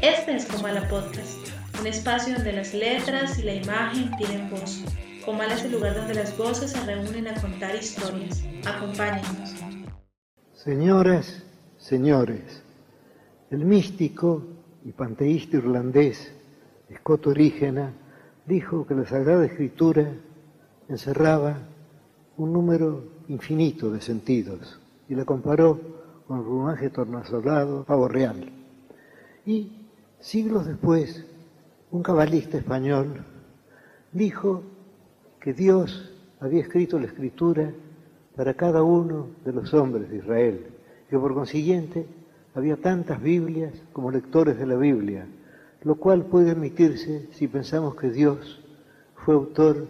Este es Comala Podcast, un espacio donde las letras y la imagen tienen voz. Comala es el lugar donde las voces se reúnen a contar historias. Acompáñenos. Señoras, señores, el místico y panteísta irlandés Scott Orígena dijo que la Sagrada Escritura encerraba un número infinito de sentidos y la comparó con el plumaje tornasolado pavo real. Y siglos después, un cabalista español dijo que Dios había escrito la escritura para cada uno de los hombres de Israel, que por consiguiente había tantas Biblias como lectores de la Biblia, lo cual puede admitirse si pensamos que Dios fue autor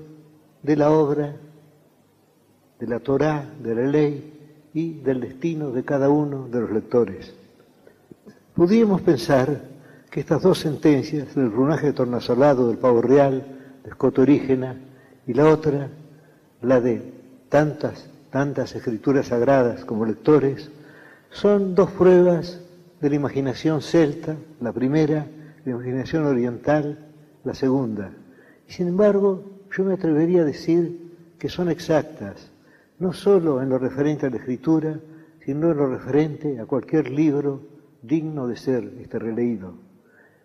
de la obra, de la Torá, de la ley y del destino de cada uno de los lectores. Pudimos pensar que estas dos sentencias, el runaje tornasolado del pavo real, de Escotorígena, y la otra, la de tantas, tantas escrituras sagradas como lectores, son dos pruebas de la imaginación celta, la primera, la imaginación oriental, la segunda. Y sin embargo, yo me atrevería a decir que son exactas, no solo en lo referente a la escritura, sino en lo referente a cualquier libro digno de ser este releído.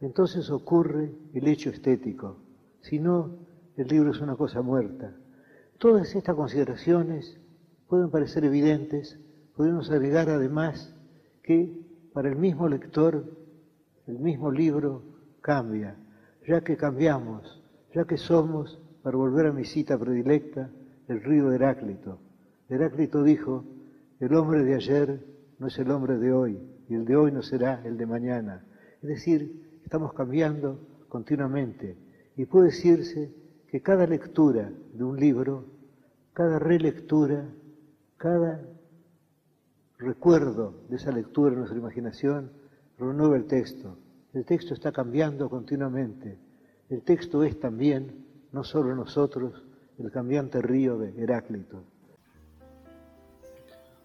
entonces ocurre el hecho estético. Si no, el libro es una cosa muerta. Todas estas consideraciones pueden parecer evidentes, podemos agregar además que para el mismo lector el mismo libro cambia, ya que cambiamos, ya que somos, para volver a mi cita predilecta, el río Heráclito. Heráclito dijo, el hombre de ayer no es el hombre de hoy, y el de hoy no será el de mañana. Es decir, estamos cambiando continuamente. Y puede decirse que cada lectura de un libro, cada relectura, cada recuerdo de esa lectura en nuestra imaginación, renueva el texto. El texto está cambiando continuamente. El texto es también, no solo nosotros, el cambiante río de Heráclito.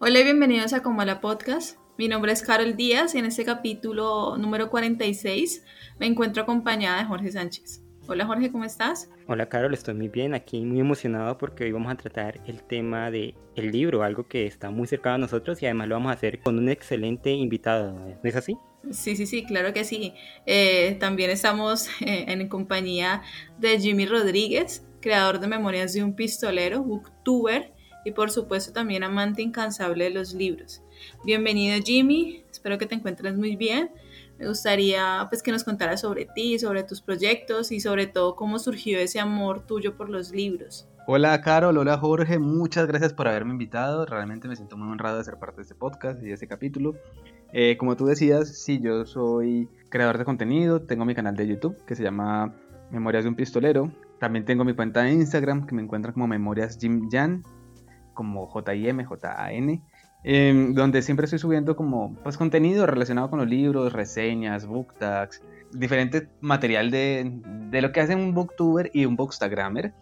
Hola y bienvenidos a Comala Podcast. Mi nombre es Carol Díaz y en este capítulo número 46 me encuentro acompañada de Jorge Sánchez. Hola Jorge, ¿cómo estás? Hola Carol, estoy muy bien, aquí muy emocionado porque hoy vamos a tratar el tema de el libro, algo que está muy cercano a nosotros y además lo vamos a hacer con un excelente invitado, ¿no es así? Sí, sí, sí, claro que sí. Eh, también estamos eh, en compañía de Jimmy Rodríguez, creador de Memorias de un Pistolero, booktuber y por supuesto también amante incansable de los libros. Bienvenido Jimmy, espero que te encuentres muy bien. Me gustaría pues que nos contaras sobre ti, sobre tus proyectos y sobre todo cómo surgió ese amor tuyo por los libros. Hola Carol, hola Jorge, muchas gracias por haberme invitado. Realmente me siento muy honrado de ser parte de este podcast y de este capítulo. Eh, como tú decías, sí, yo soy creador de contenido, tengo mi canal de YouTube que se llama Memorias de un Pistolero. También tengo mi cuenta de Instagram que me encuentran como Memorias Jim Jan, como J-I-M, J-A-N, em, donde siempre estoy subiendo como pues, contenido relacionado con los libros, reseñas, book tags, diferente material de, de lo que hace un booktuber y un bookstagrammer.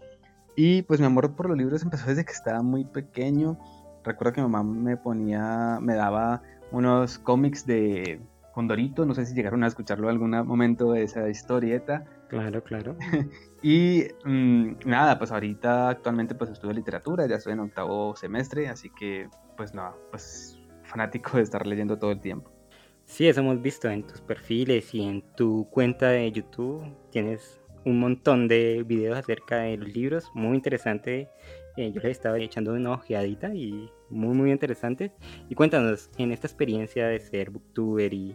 Y pues mi amor por los libros empezó desde que estaba muy pequeño. Recuerdo que mi mamá me ponía, me daba unos cómics de Condorito, no sé si llegaron a escucharlo en algún momento de esa historieta. Claro, claro. y mm, nada, pues ahorita actualmente pues estudio literatura, ya estoy en octavo semestre, así que pues nada, pues fanático de estar leyendo todo el tiempo. Sí, eso hemos visto en tus perfiles y en tu cuenta de YouTube. Tienes un montón de videos acerca de los libros, muy interesante. Eh, yo les estaba echando una ojeadita y muy, muy interesante. Y cuéntanos, en esta experiencia de ser booktuber y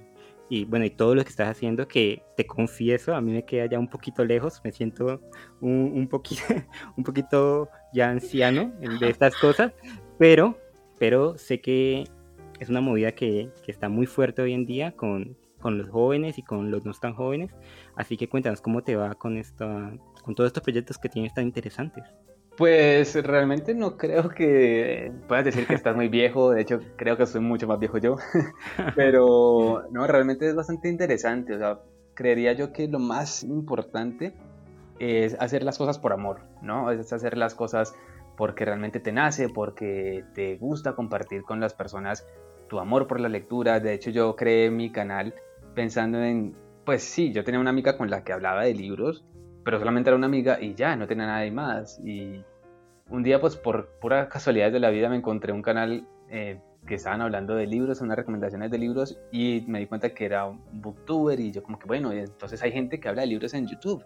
y bueno, y todo lo que estás haciendo, que te confieso, a mí me queda ya un poquito lejos, me siento un, un, poquito, un poquito ya anciano de estas cosas, pero, pero sé que es una movida que, que, está muy fuerte hoy en día con con los jóvenes y con los no tan jóvenes. Así que cuéntanos cómo te va con, esta, con todos estos proyectos que tienes tan interesantes. Pues realmente no creo que puedas decir que estás muy viejo, de hecho creo que soy mucho más viejo yo, pero no, realmente es bastante interesante, o sea, creería yo que lo más importante es hacer las cosas por amor, ¿no? Es hacer las cosas porque realmente te nace, porque te gusta compartir con las personas tu amor por la lectura. De hecho, yo creé mi canal pensando en, pues sí, yo tenía una amiga con la que hablaba de libros, pero solamente era una amiga y ya, no tenía nada más. Y un día, pues por pura casualidad de la vida, me encontré un canal eh, que estaban hablando de libros, unas recomendaciones de libros, y me di cuenta que era un booktuber, y yo como que, bueno, entonces hay gente que habla de libros en YouTube.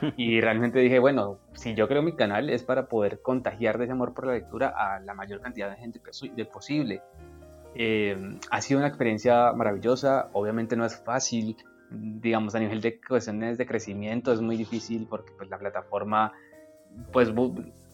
Y realmente dije, bueno, si yo creo mi canal es para poder contagiar de ese amor por la lectura a la mayor cantidad de gente posible. Eh, ha sido una experiencia maravillosa, obviamente no es fácil, digamos a nivel de cuestiones de crecimiento es muy difícil porque pues la plataforma pues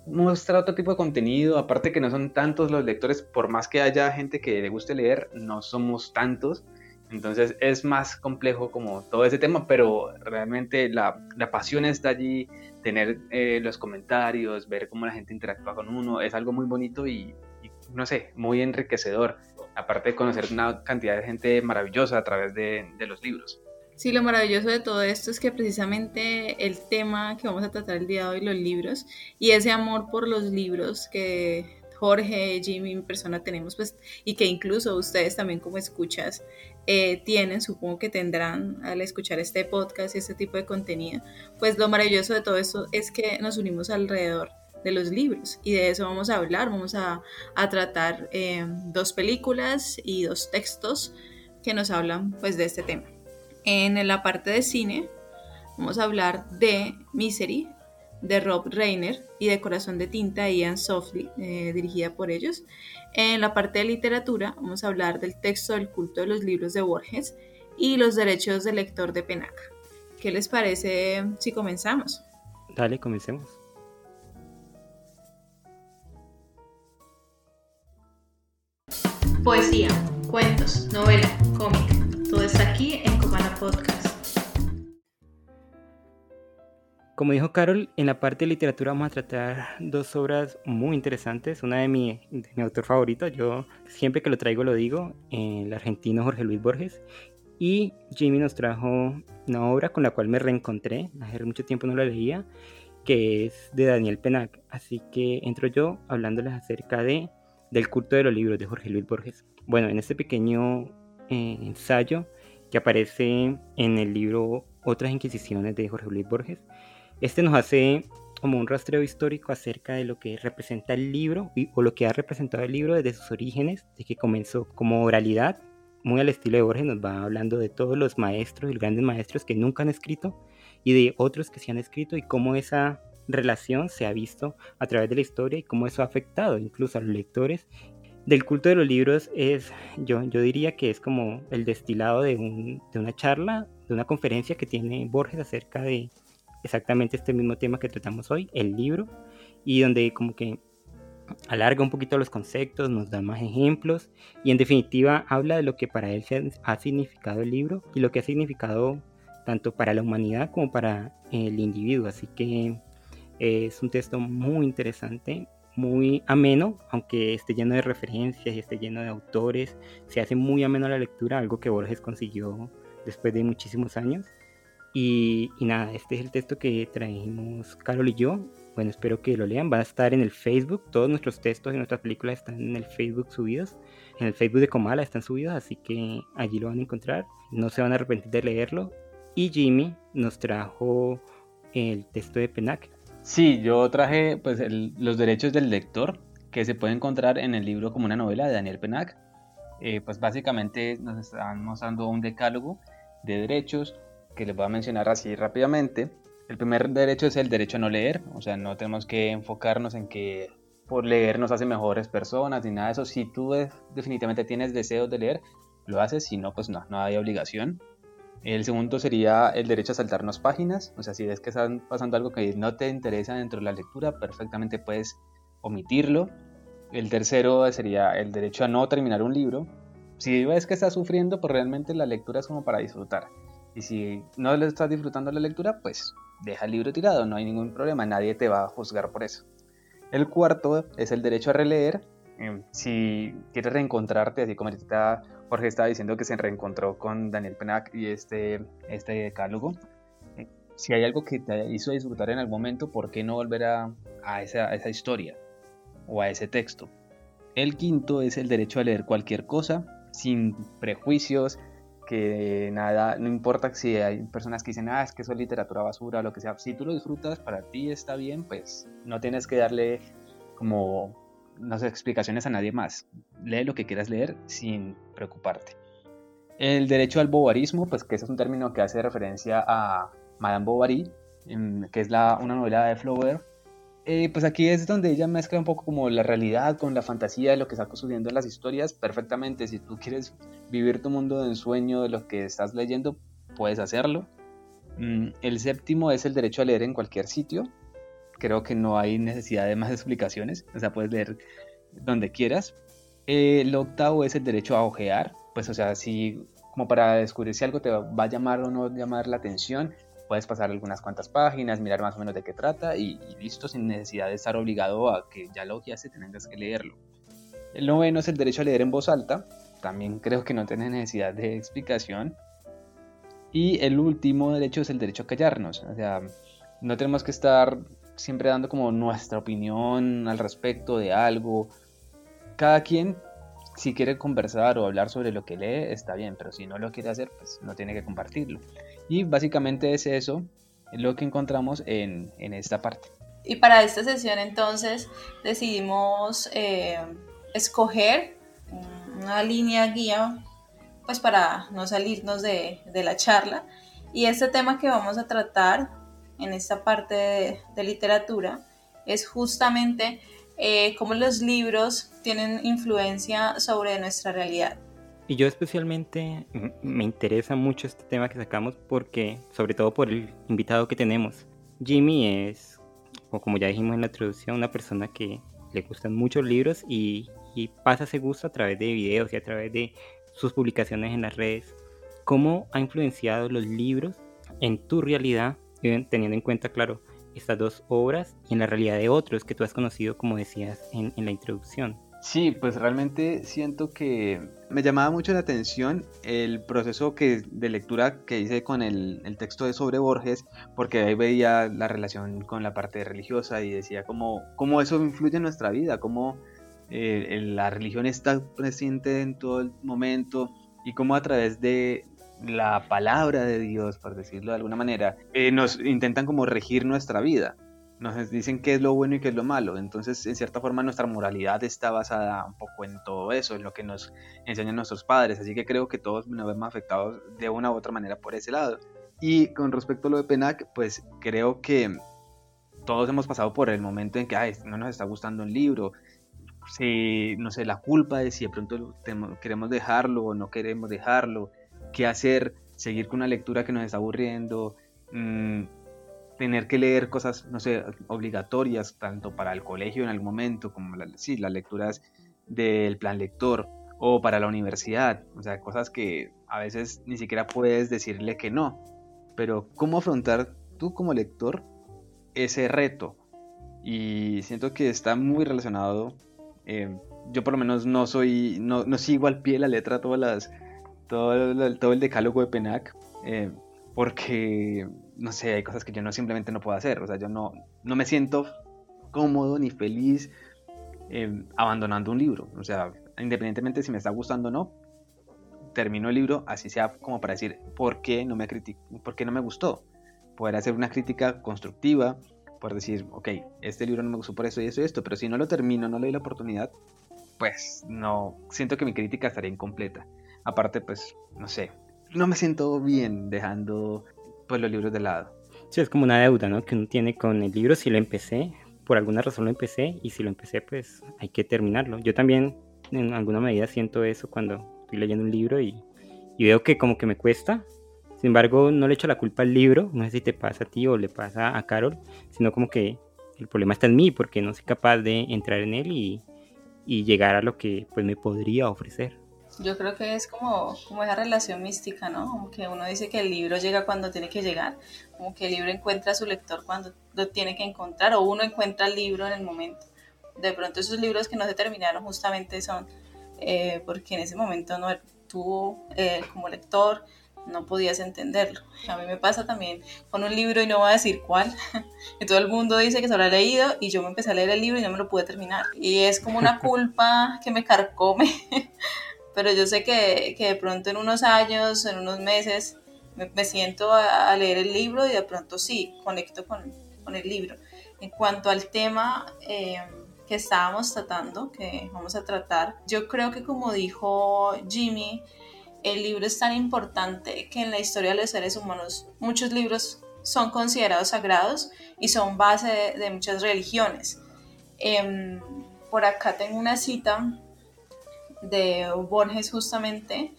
muestra otro tipo de contenido, aparte que no son tantos los lectores, por más que haya gente que le guste leer, no somos tantos, entonces es más complejo como todo ese tema, pero realmente la, la pasión está allí, tener eh, los comentarios, ver cómo la gente interactúa con uno, es algo muy bonito y, y, no sé, muy enriquecedor, aparte de conocer una cantidad de gente maravillosa a través de, de los libros. Sí, lo maravilloso de todo esto es que precisamente el tema que vamos a tratar el día de hoy, los libros, y ese amor por los libros que Jorge, Jimmy, mi persona tenemos, pues, y que incluso ustedes también como escuchas eh, tienen, supongo que tendrán al escuchar este podcast y este tipo de contenido, pues lo maravilloso de todo esto es que nos unimos alrededor de los libros y de eso vamos a hablar, vamos a, a tratar eh, dos películas y dos textos que nos hablan pues de este tema. En la parte de cine vamos a hablar de Misery, de Rob Reiner y de Corazón de Tinta Ian Softly, eh, dirigida por ellos. En la parte de literatura vamos a hablar del texto del culto de los libros de Borges y los derechos del lector de Penaca. ¿Qué les parece si comenzamos? Dale, comencemos. Poesía, cuentos, novela, cómic todo está aquí en Copana Podcast. Como dijo Carol, en la parte de literatura vamos a tratar dos obras muy interesantes. Una de mi, de mi autor favorito, yo siempre que lo traigo lo digo, el argentino Jorge Luis Borges. Y Jimmy nos trajo una obra con la cual me reencontré, hace mucho tiempo no la leía, que es de Daniel Penac. Así que entro yo hablándoles acerca de del culto de los libros de Jorge Luis Borges. Bueno, en este pequeño eh, ensayo que aparece en el libro Otras Inquisiciones de Jorge Luis Borges. Este nos hace como un rastreo histórico acerca de lo que representa el libro y, o lo que ha representado el libro desde sus orígenes, de que comenzó como oralidad, muy al estilo de Borges, nos va hablando de todos los maestros y grandes maestros que nunca han escrito y de otros que sí han escrito y cómo esa relación se ha visto a través de la historia y cómo eso ha afectado incluso a los lectores del culto de los libros es, yo, yo diría que es como el destilado de, de una charla, de una conferencia que tiene Borges acerca de exactamente este mismo tema que tratamos hoy, el libro, y donde como que alarga un poquito los conceptos, nos da más ejemplos y en definitiva habla de lo que para él ha significado el libro y lo que ha significado tanto para la humanidad como para el individuo. Así que es un texto muy interesante, muy ameno, aunque esté lleno de referencias y esté lleno de autores, se hace muy ameno la lectura, algo que Borges consiguió después de muchísimos años. Y, nada, este es el texto que trajimos Carol y yo. Bueno, espero que lo lean. Va a estar en el Facebook. Todos nuestros textos y nuestras películas están en el Facebook subidos. En el Facebook de Comala están subidos, así que allí lo van a encontrar. No se van a arrepentir de leerlo. Y Jimmy nos trajo el texto de Penac, Sí, yo traje pues los derechos del lector que se puede encontrar en el libro como una novela de Daniel Penac. Eh, pues básicamente nos están mostrando un decálogo de derechos que les voy a mencionar así rápidamente. El primer derecho es el derecho a no leer, o sea, no tenemos que enfocarnos en que por leer nos hace mejores personas ni nada de eso. Si tú definitivamente tienes deseos de leer, lo haces, si no, pues no, no hay obligación. El segundo sería el derecho a saltarnos páginas, o sea, si ves que están pasando algo que no te interesa dentro de la lectura, perfectamente puedes omitirlo. El tercero sería el derecho a no terminar un libro. Si ves que estás sufriendo, pues realmente la lectura es como para disfrutar. Y si no le estás disfrutando la lectura, pues deja el libro tirado, no hay ningún problema, nadie te va a juzgar por eso. El cuarto es el derecho a releer. Em, si quieres reencontrarte, así como ahorita Jorge estaba diciendo que se reencontró con Daniel Penac y este, este decálogo, eh, si hay algo que te hizo disfrutar en algún momento, ¿por qué no volver a, esa, a esa historia o a ese texto? El quinto es el derecho a leer cualquier cosa sin prejuicios, que nada, no importa si hay personas que dicen, ah, es que eso es literatura basura lo que sea, si tú lo disfrutas, para ti está bien, pues no tienes que darle como, no sé, explicaciones a nadie más. Lee lo que quieras leer sin preocuparte. El derecho al bovarismo, pues que ese es un término que hace referencia a Madame Bovary, que es la, una novela de Flaubert, eh, pues aquí es donde ella mezcla un poco como la realidad con la fantasía de lo que está sucediendo en las historias perfectamente. Si tú quieres vivir tu mundo de ensueño de lo que estás leyendo, puedes hacerlo. Mm, el séptimo es el derecho a leer en cualquier sitio. Creo que no hay necesidad de más explicaciones, o sea, puedes leer donde quieras. el octavo es el derecho a ojear, pues o sea, si como para descubrir si algo te va a llamar o no llamar la atención, puedes pasar algunas cuantas páginas, mirar más o menos de qué trata y, listo, sin necesidad de estar obligado a que ya lo y tengas que leerlo. El noveno es el derecho a leer en voz alta, también creo que no tiene necesidad de explicación. Y el último derecho es el derecho a callarnos, o sea, no tenemos que estar siempre dando como nuestra opinión al respecto de algo. Cada quien si quiere conversar o hablar sobre lo que lee, está bien, pero si no lo quiere hacer, pues no tiene que compartirlo. Y básicamente es eso lo que encontramos en, esta parte. Y para esta sesión entonces decidimos eh, escoger una línea guía pues para no salirnos de, la charla. Y este tema que vamos a tratar en esta parte de, literatura es justamente eh, cómo los libros tienen influencia sobre nuestra realidad. Y yo especialmente me interesa mucho este tema que sacamos porque, sobre todo por el invitado que tenemos. Jimmy es, o como ya dijimos en la introducción, una persona que le gustan muchos libros y, y pasa ese gusto a través de videos y a través de sus publicaciones en las redes. ¿Cómo ha influenciado los libros en tu realidad, teniendo en cuenta, claro, estas dos obras y en la realidad de otros que tú has conocido, como decías en, en la introducción? Sí, pues realmente siento que me llamaba mucho la atención el proceso que, de lectura que hice con el, texto de sobre Borges, porque ahí veía la relación con la parte religiosa y decía cómo, cómo eso influye en nuestra vida, cómo eh, la religión está presente en todo el momento y cómo a través de la palabra de Dios, por decirlo de alguna manera, eh, nos intentan como regir nuestra vida nos dicen qué es lo bueno y qué es lo malo. Entonces, en cierta forma, nuestra moralidad está basada un poco en todo eso, en lo que nos enseñan nuestros padres. Así que creo que todos nos vemos afectados de una u otra manera por ese lado. Y con respecto a lo de Penac, pues creo que todos hemos pasado por el momento en que Ay, no nos está gustando un libro. Si, no sé, la culpa de si de pronto queremos dejarlo o no queremos dejarlo. ¿Qué hacer? Seguir con una lectura que nos está aburriendo. Mm, tener que leer cosas, no sé, obligatorias, tanto para el colegio en algún momento, como sí, las lecturas del plan lector, o para la universidad, o sea, cosas que a veces ni siquiera puedes decirle que no, pero cómo afrontar tú como lector ese reto. Y siento que está muy relacionado, eh, yo por lo menos no soy, no, no sigo al pie de la letra todas las, todo, todo el decálogo de Penac, eh, porque no sé, hay cosas que yo no simplemente no puedo hacer, o sea, yo no, no me siento cómodo ni feliz em, abandonando un libro, o sea, independientemente si me está gustando o no, termino el libro, así sea como para decir por qué no me, por qué no me gustó, poder hacer una crítica constructiva, por decir, ok, este libro no me gustó por eso y eso y esto, pero si no lo termino, no le doy la oportunidad, pues no, siento que mi crítica estaría incompleta. Aparte, pues, no sé, no me siento bien dejando pues los libros de lado. Sí, es como una deuda, ¿no? Que uno tiene con el libro si lo empecé, por alguna razón lo empecé y si lo empecé pues hay que terminarlo. Yo también en alguna medida siento eso cuando estoy leyendo un libro y, y veo que como que me cuesta. Sin embargo, no le echo la culpa al libro, no sé si te pasa a ti o le pasa a Carol, sino como que el problema está en mí porque no soy capaz de entrar en él y, y llegar a lo que pues me podría ofrecer. Yo creo que es como, como esa relación mística, ¿no? Como que uno dice que el libro llega cuando tiene que llegar, como que el libro encuentra a su lector cuando lo tiene que encontrar, o uno encuentra el libro en el momento. De pronto esos libros que no se terminaron justamente son eh, porque en ese momento no tú eh, como lector no podías entenderlo. A mí me pasa también con un libro y no voy a decir cuál, que todo el mundo dice que se lo ha leído y yo me empecé a leer el libro y no me lo pude terminar. Y es como una culpa que me carcome pero yo sé que, que, de pronto en unos años, en unos meses, me, siento a, leer el libro y de pronto sí, conecto con, con el libro. En cuanto al tema eh, que estábamos tratando, que vamos a tratar, yo creo que como dijo Jimmy, el libro es tan importante que en la historia de los seres humanos muchos libros son considerados sagrados y son base de, muchas religiones. Em, por acá tengo una cita de Borges justamente,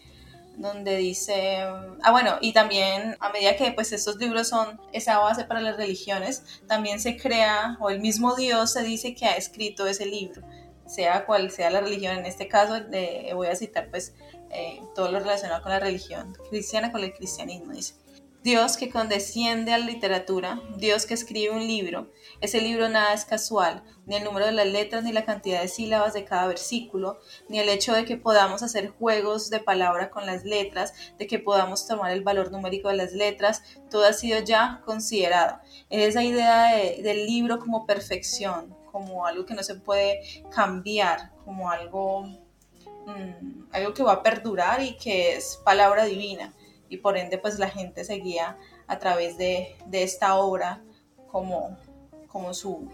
donde dice, ah bueno, y también a medida que pues estos libros son esa base para las religiones, también se crea, o el mismo Dios se dice que ha escrito ese libro, sea cual sea la religión, en este caso voy a citar pues eh, todo lo relacionado con la religión cristiana, con el cristianismo, dice. Dios que condesciende a la literatura, Dios que escribe un libro. Ese libro nada es casual, ni el número de las letras, ni la cantidad de sílabas de cada versículo, ni el hecho de que podamos hacer juegos de palabra con las letras, de que podamos tomar el valor numérico de las letras, todo ha sido ya considerado. Es esa idea del libro como perfección, como algo que no se puede cambiar, como algo, mm, algo que va a perdurar y que es palabra divina y por ende pues la gente seguía a través de, esta obra como, como su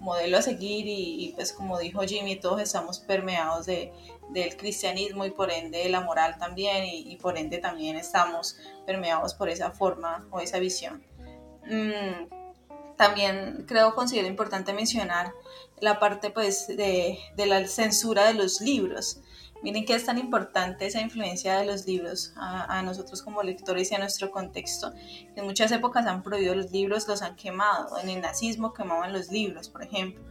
modelo a seguir y, pues como dijo Jimmy, todos estamos permeados de, del cristianismo y por ende de la moral también y, por ende también estamos permeados por esa forma o esa visión. Mm, también creo, considero importante mencionar la parte pues de, de la censura de los libros. Miren que es tan importante esa influencia de los libros a, nosotros como lectores y a nuestro contexto. En muchas épocas han prohibido los libros, los han quemado. En el nazismo quemaban los libros, por ejemplo.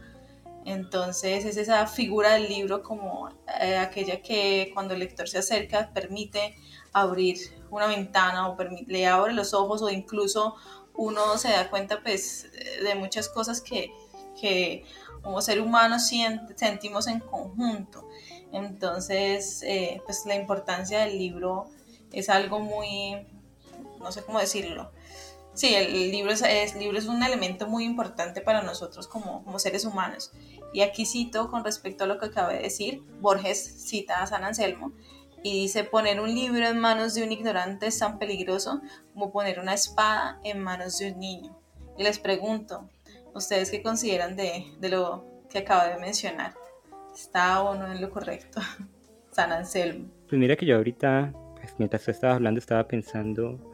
Entonces es esa figura del libro como eh, aquella que cuando el lector se acerca permite abrir una ventana o le abre los ojos o incluso uno se da cuenta pues de muchas cosas que, que como ser humano sentimos en conjunto. Entonces, eh, pues la importancia del libro es algo muy, no sé cómo decirlo. Sí, el libro es, libro es un elemento muy importante para nosotros como, como seres humanos. Y aquí cito con respecto a lo que acabé de decir, Borges cita a San Anselmo y dice, poner un libro en manos de un ignorante es tan peligroso como poner una espada en manos de un niño. Y les pregunto, ¿ustedes qué consideran de, de lo que acabo de mencionar? Está o no en lo correcto. San Anselmo. Pues mira que yo ahorita, pues mientras tú estabas hablando, estaba pensando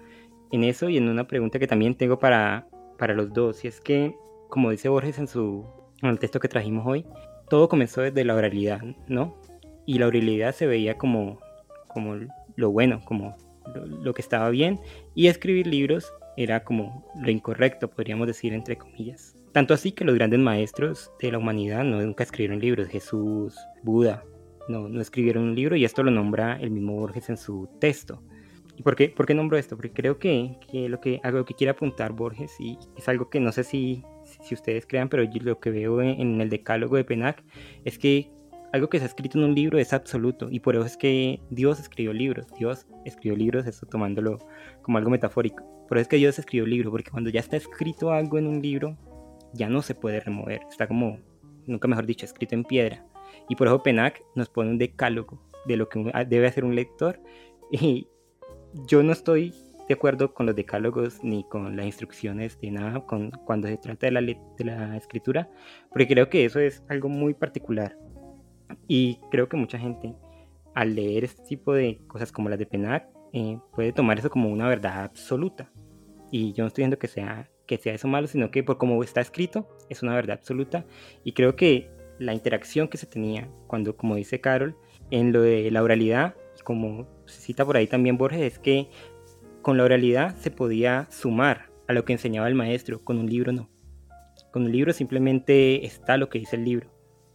en eso y en una pregunta que también tengo para, para los dos. Y es que, como dice Borges en, su, en el texto que trajimos hoy, todo comenzó desde la oralidad, ¿no? Y la oralidad se veía como, como lo bueno, como lo, lo que estaba bien. Y escribir libros era como lo incorrecto, podríamos decir, entre comillas. Tanto así que los grandes maestros de la humanidad no nunca escribieron libros, Jesús, Buda, no, no escribieron un libro y esto lo nombra el mismo Borges en su texto. ¿Y por qué, por qué nombro esto? Porque creo que, que, lo que algo que quiere apuntar Borges y es algo que no sé si, si ustedes crean, pero yo lo que veo en, el decálogo de Penac es que algo que se ha escrito en un libro es absoluto y por eso es que Dios escribió libros. Dios escribió libros, esto tomándolo como algo metafórico. Por eso es que Dios escribió libros, porque cuando ya está escrito algo en un libro, ya no se puede remover, está como, nunca mejor dicho, escrito en piedra. Y por eso Penac nos pone un decálogo de lo que debe hacer un lector. Y yo no estoy de acuerdo con los decálogos ni con las instrucciones de nada con, cuando se trata de la, de la escritura, porque creo que eso es algo muy particular. Y creo que mucha gente al leer este tipo de cosas como las de Penac eh, puede tomar eso como una verdad absoluta. Y yo no estoy diciendo que sea que sea eso malo, sino que por como está escrito es una verdad absoluta. Y creo que la interacción que se tenía cuando, como dice Carol, en lo de la oralidad, como se cita por ahí también Borges, es que con la oralidad se podía sumar a lo que enseñaba el maestro, con un libro no. Con un libro simplemente está lo que dice el libro.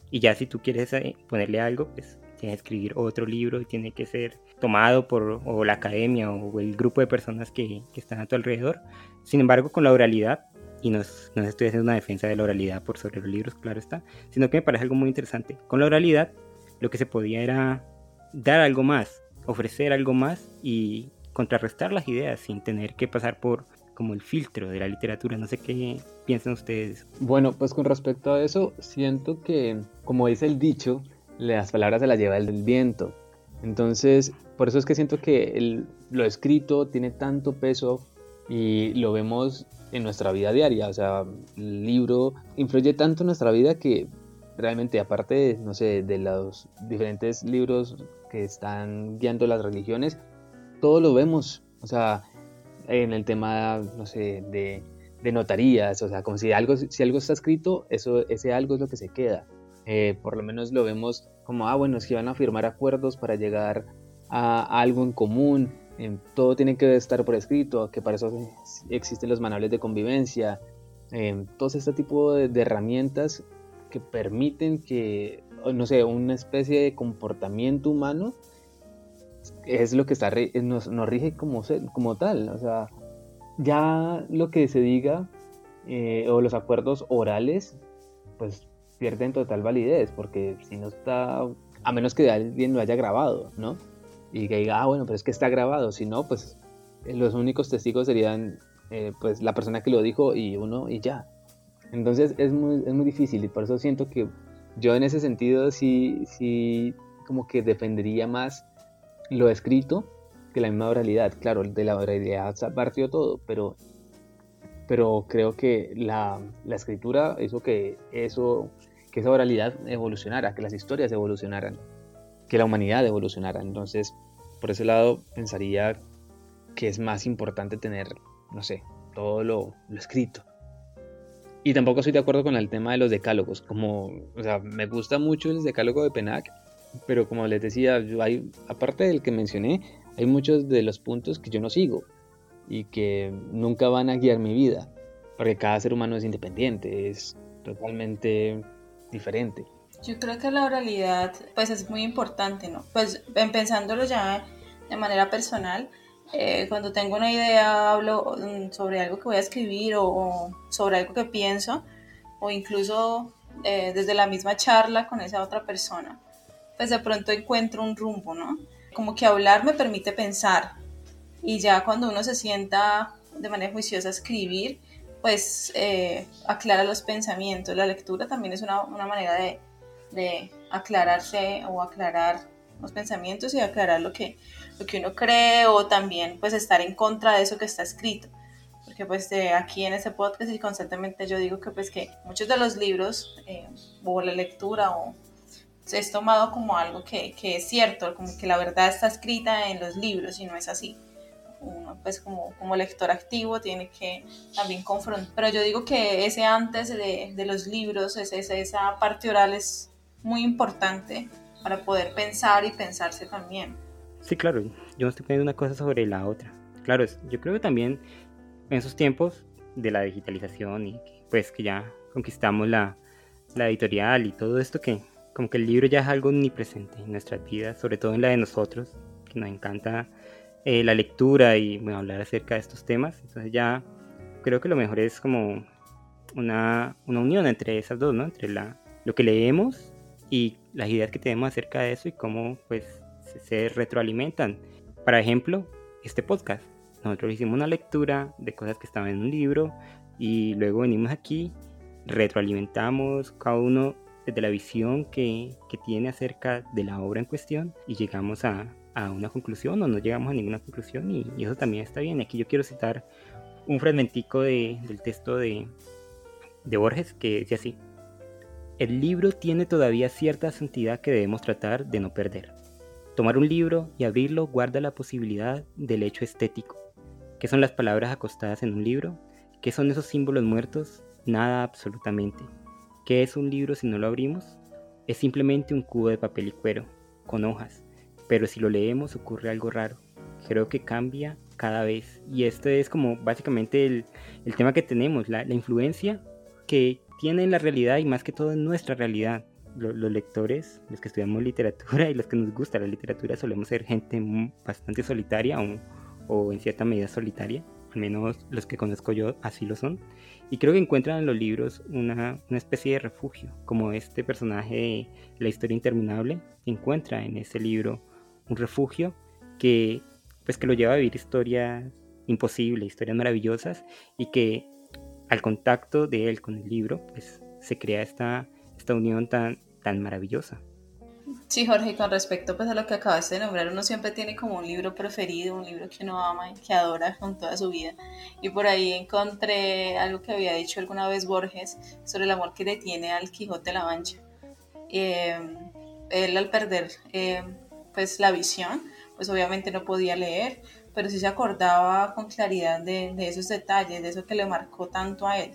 Y ya si tú quieres eh, ponerle algo, pues tiene que escribir otro libro y tiene que ser tomado por o la academia o el grupo de personas que, que están a tu alrededor. Sin embargo, con la oralidad, y no, no estoy haciendo una defensa de la oralidad por sobre los libros, claro está, sino que me parece algo muy interesante. Con la oralidad, lo que se podía era dar algo más, ofrecer algo más y contrarrestar las ideas sin tener que pasar por como el filtro de la literatura. No sé qué piensan ustedes. Bueno, pues con respecto a eso, siento que, como dice el dicho, las palabras se las lleva el viento. Entonces, por eso es que siento que lo escrito tiene tanto peso y lo vemos en nuestra vida diaria. O sea, el libro influye tanto en nuestra vida que realmente, aparte, no sé, de los diferentes libros que están guiando las religiones, todo lo vemos. O sea, en el tema, no sé, de, notarías, o sea, como si algo, si algo está escrito, eso, ese algo es lo que se queda. Eh, por lo menos lo vemos como, ah, bueno, si van a firmar acuerdos para llegar a, algo en común, eh, todo tiene que estar por escrito, que para eso existen los manuales de convivencia, eh, todo este tipo de, de, herramientas que permiten que, no sé, una especie de comportamiento humano es lo que está, nos, nos, rige como, como tal. O sea, ya lo que se diga eh, o los acuerdos orales, pues pierden total validez, porque si no está, a menos que alguien lo haya grabado, ¿no? Y que diga, ah, bueno, pero es que está grabado, si no, pues eh, los únicos testigos serían eh, pues la persona que lo dijo y uno y ya. Entonces es muy, es muy difícil y por eso siento que yo en ese sentido sí, sí como que defendería más lo escrito que la misma oralidad. Claro, de la oralidad partió todo, pero, pero creo que la, la escritura hizo que, eso, que esa oralidad evolucionara, que las historias evolucionaran, que la humanidad evolucionara. Entonces, por ese lado, pensaría que es más importante tener, no sé, todo lo, escrito. Y tampoco estoy de acuerdo con el tema de los decálogos. Como, o sea, me gusta mucho el decálogo de Penac, pero como les decía, hay, aparte del que mencioné, hay muchos de los puntos que yo no sigo y que nunca van a guiar mi vida, porque cada ser humano es independiente, es totalmente diferente. Yo creo que la oralidad pues es muy importante, ¿no? Pues pensándolo ya de manera personal, eh, cuando tengo una idea hablo mm, sobre algo que voy a escribir o, sobre algo que pienso o incluso eh, desde la misma charla con esa otra persona pues de pronto encuentro un rumbo, ¿no? Como que hablar me permite pensar y ya cuando uno se sienta de manera juiciosa a escribir, pues eh, aclara los pensamientos. La lectura también es una, manera de, de, aclararse o aclarar los pensamientos y aclarar lo que, lo que uno cree o también pues estar en contra de eso que está escrito. Porque pues de aquí en este podcast y constantemente yo digo que pues que muchos de los libros eh, o la lectura o es tomado como algo que, que, es cierto, como que la verdad está escrita en los libros y no es así. Uno, pues como, como lector activo tiene que también confrontar. Pero yo digo que ese antes de, de los libros, ese, esa parte oral es muy importante para poder pensar y pensarse también. Sí, claro, yo no estoy poniendo una cosa sobre la otra. Claro, yo creo que también en esos tiempos de la digitalización y pues que ya conquistamos la, la editorial y todo esto que como que el libro ya es algo omnipresente en nuestras vidas, sobre todo en la de nosotros, que nos encanta eh, la lectura y bueno, hablar acerca de estos temas. Entonces ya creo que lo mejor es como una, una unión entre esas dos, ¿no? Entre la, lo que leemos y las ideas que tenemos acerca de eso y cómo pues se, retroalimentan. Por ejemplo, este podcast. Nosotros hicimos una lectura de cosas que estaban en un libro y luego venimos aquí, retroalimentamos, cada uno desde la visión que, que, tiene acerca de la obra en cuestión y llegamos a, a una conclusión o no llegamos a ninguna conclusión y, eso también está bien. Aquí yo quiero citar un fragmentico de, del texto de, de Borges que dice así. El libro tiene todavía cierta santidad que debemos tratar de no perder. Tomar un libro y abrirlo guarda la posibilidad del hecho estético. ¿Qué son las palabras acostadas en un libro? ¿Qué son esos símbolos muertos? Nada absolutamente. ¿Qué es un libro si no lo abrimos? Es simplemente un cubo de papel y cuero, con hojas, pero si lo leemos ocurre algo raro. Creo que cambia cada vez. Y este es como básicamente el, tema que tenemos, la, influencia que tiene en la realidad y más que todo en nuestra realidad. los lectores, los que estudiamos literatura y los que nos gusta la literatura, solemos ser gente bastante solitaria o, o en cierta medida solitaria, al menos los que conozco yo así lo son. Y creo que encuentran en los libros una, una, especie de refugio, como este personaje de La historia interminable encuentra en ese libro un refugio que, pues, que lo lleva a vivir historias imposibles, historias maravillosas y que al contacto de él con el libro, pues se crea esta, esta unión tan, tan maravillosa. Sí, Jorge, con respecto pues, a lo que acabaste de nombrar, uno siempre tiene como un libro preferido, un libro que uno ama y que adora con toda su vida. Y por ahí encontré algo que había dicho alguna vez Borges sobre el amor que le tiene al Quijote de la Mancha. Eh, él al perder eh, pues la visión, pues obviamente no podía leer, pero sí se acordaba con claridad de, esos detalles, de eso que le marcó tanto a él,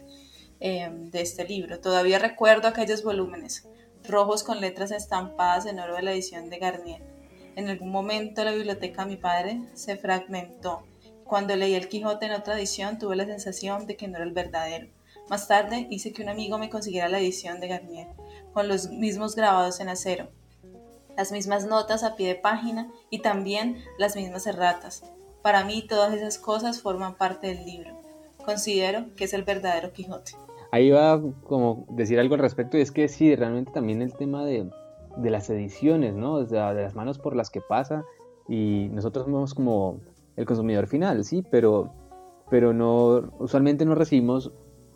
eh, de este libro. Todavía recuerdo aquellos volúmenes rojos con letras estampadas en oro de la edición de Garnier. En algún momento la biblioteca de mi padre se fragmentó. Cuando leí El Quijote en otra edición tuve la sensación de que no era el verdadero. Más tarde hice que un amigo me consiguiera la edición de Garnier, con los mismos grabados en acero, las mismas notas a pie de página y también las mismas erratas. Para mí todas esas cosas forman parte del libro. Considero que es el verdadero Quijote ahí va como decir algo al respecto y es que sí, realmente también el tema de, de las ediciones, ¿no? O de las manos por las que pasa y nosotros somos como el consumidor final, sí, pero, pero no, usualmente no recibimos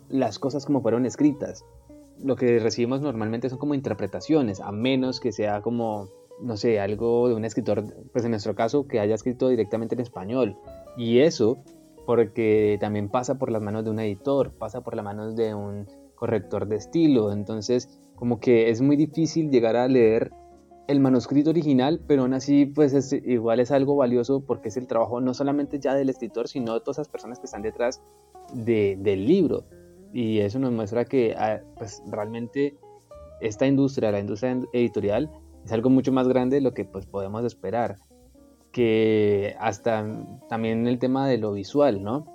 las cosas como fueron escritas. Lo que recibimos normalmente son como interpretaciones, a menos que sea como, no sé, algo de un escritor, pues en nuestro caso, que haya escrito directamente en español. Y eso porque también pasa por las manos de un editor, pasa por las manos de un corrector de estilo, entonces como que es muy difícil llegar a leer el manuscrito original, pero aún así pues es, igual es algo valioso porque es el trabajo no solamente ya del escritor, sino de todas las personas que están detrás del libro. Y eso nos muestra que ah, pues, realmente esta industria, la industria editorial, es algo mucho más grande de lo que pues podemos esperar que hasta también el tema de lo visual, ¿no?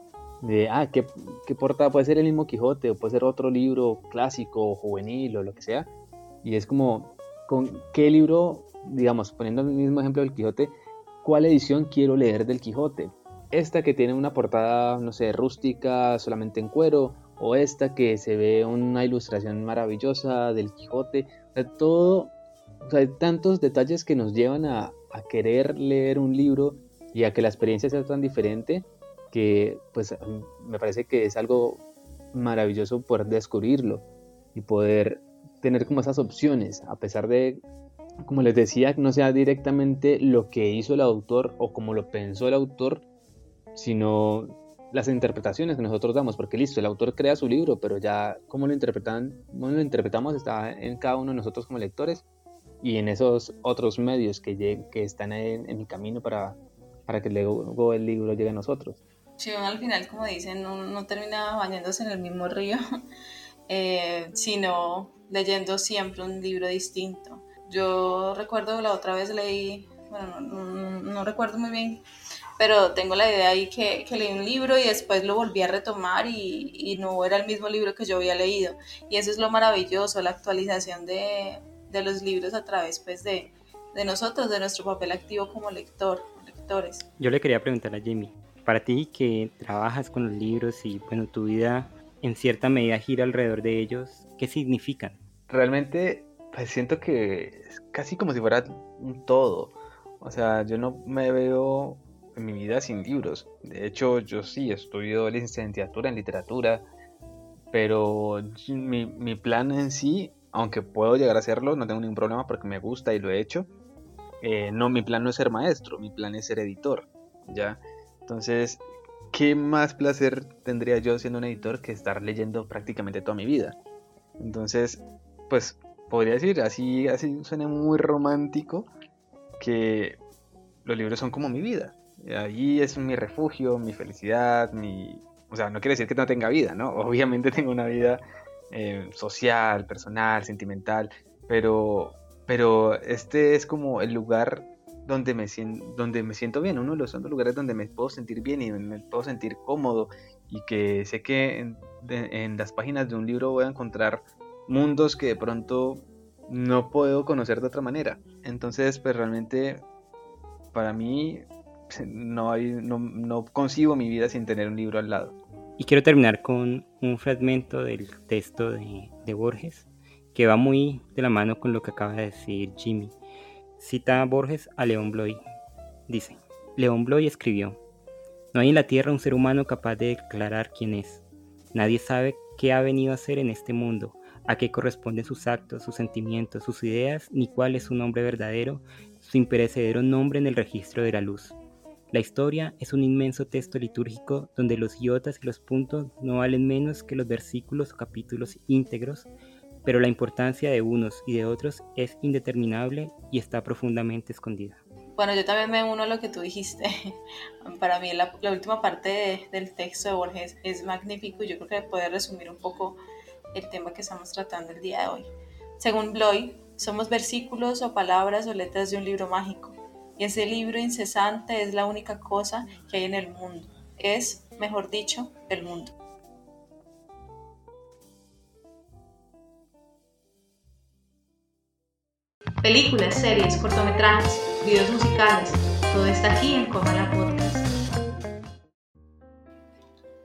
De, ah, ¿qué, qué portada puede ser el mismo Quijote o puede ser otro libro clásico o juvenil o lo que sea. Y es como, ¿con qué libro, digamos, poniendo el mismo ejemplo del Quijote, cuál edición quiero leer del Quijote? Esta que tiene una portada, no sé, rústica, solamente en cuero, o esta que se ve una ilustración maravillosa del Quijote. O sea, todo, hay tantos detalles que nos llevan a, a querer leer un libro y a que la experiencia sea tan diferente que pues me parece que es algo maravilloso poder descubrirlo y poder tener como esas opciones a pesar de como les decía no sea directamente lo que hizo el autor o como lo pensó el autor sino las interpretaciones que nosotros damos porque listo el autor crea su libro pero ya cómo lo interpretan cómo lo interpretamos está en cada uno de nosotros como lectores y en esos otros medios que, que están en, en, el camino para, para que luego el libro llegue a nosotros. Sí, al final, como dicen, no, termina bañándose en el mismo río, eh, sino leyendo siempre un libro distinto. Yo recuerdo la otra vez leí, bueno, no, recuerdo muy bien, pero tengo la idea ahí que, que, leí un libro y después lo volví a retomar y, y no era el mismo libro que yo había leído. Y eso es lo maravilloso, la actualización de, de los libros a través pues de, de nosotros, de nuestro papel activo como lector, lectores. Yo le quería preguntar a Jimmy, para ti que trabajas con los libros y bueno, tu vida en cierta medida gira alrededor de ellos, ¿qué significan? Realmente pues siento que es casi como si fuera un todo. O sea, yo no me veo mi vida sin libros. De hecho, yo sí estudio licenciatura en literatura, pero mi, mi plan en sí aunque puedo llegar a hacerlo, no tengo ningún problema porque me gusta y lo he hecho. Eh, no, mi plan no es ser maestro, mi plan es ser editor, ¿ya? Entonces, ¿qué más placer tendría yo siendo un editor que estar leyendo prácticamente toda mi vida? Entonces, pues podría decir, así, así suena muy romántico, que los libros son como mi vida. Ahí es mi refugio, mi felicidad, mi... O sea, no quiere decir que no tenga vida, ¿no? Obviamente tengo una vida eh, social, personal, sentimental, pero, pero este es como el lugar donde me, donde me siento bien, uno de los lugares donde me puedo sentir bien y me puedo sentir cómodo y que sé que en, las páginas de un libro voy a encontrar mundos que de pronto no puedo conocer de otra manera. Entonces, pues realmente para mí no, hay, mi vida sin tener un libro al lado. Y quiero terminar con un fragmento del texto de, de, Borges que va muy de la mano con lo que acaba de decir Jimmy. Cita a Borges a León Bloy. Dice, León Bloy escribió, No hay en la Tierra un ser humano capaz de declarar quién es. Nadie sabe qué ha venido a hacer en este mundo, a qué corresponden sus actos, sus sentimientos, sus ideas, ni cuál es su nombre verdadero, su imperecedero nombre en el registro de la luz. La historia es un inmenso texto litúrgico donde los iotas y los puntos no valen menos que los versículos o capítulos íntegros, pero la importancia de unos y de otros es indeterminable y está profundamente escondida. Bueno, yo también me uno a lo que tú dijiste. Para mí la, última parte del texto de Borges es magnífico y yo creo que puede resumir un poco el tema que estamos tratando el día de hoy. Según Bloy, somos versículos o palabras o letras de un libro mágico y ese libro incesante es la única cosa que hay en el mundo. Es, mejor dicho, el mundo. Películas, series, cortometrajes, videos musicales, todo está aquí en Comala Podcast.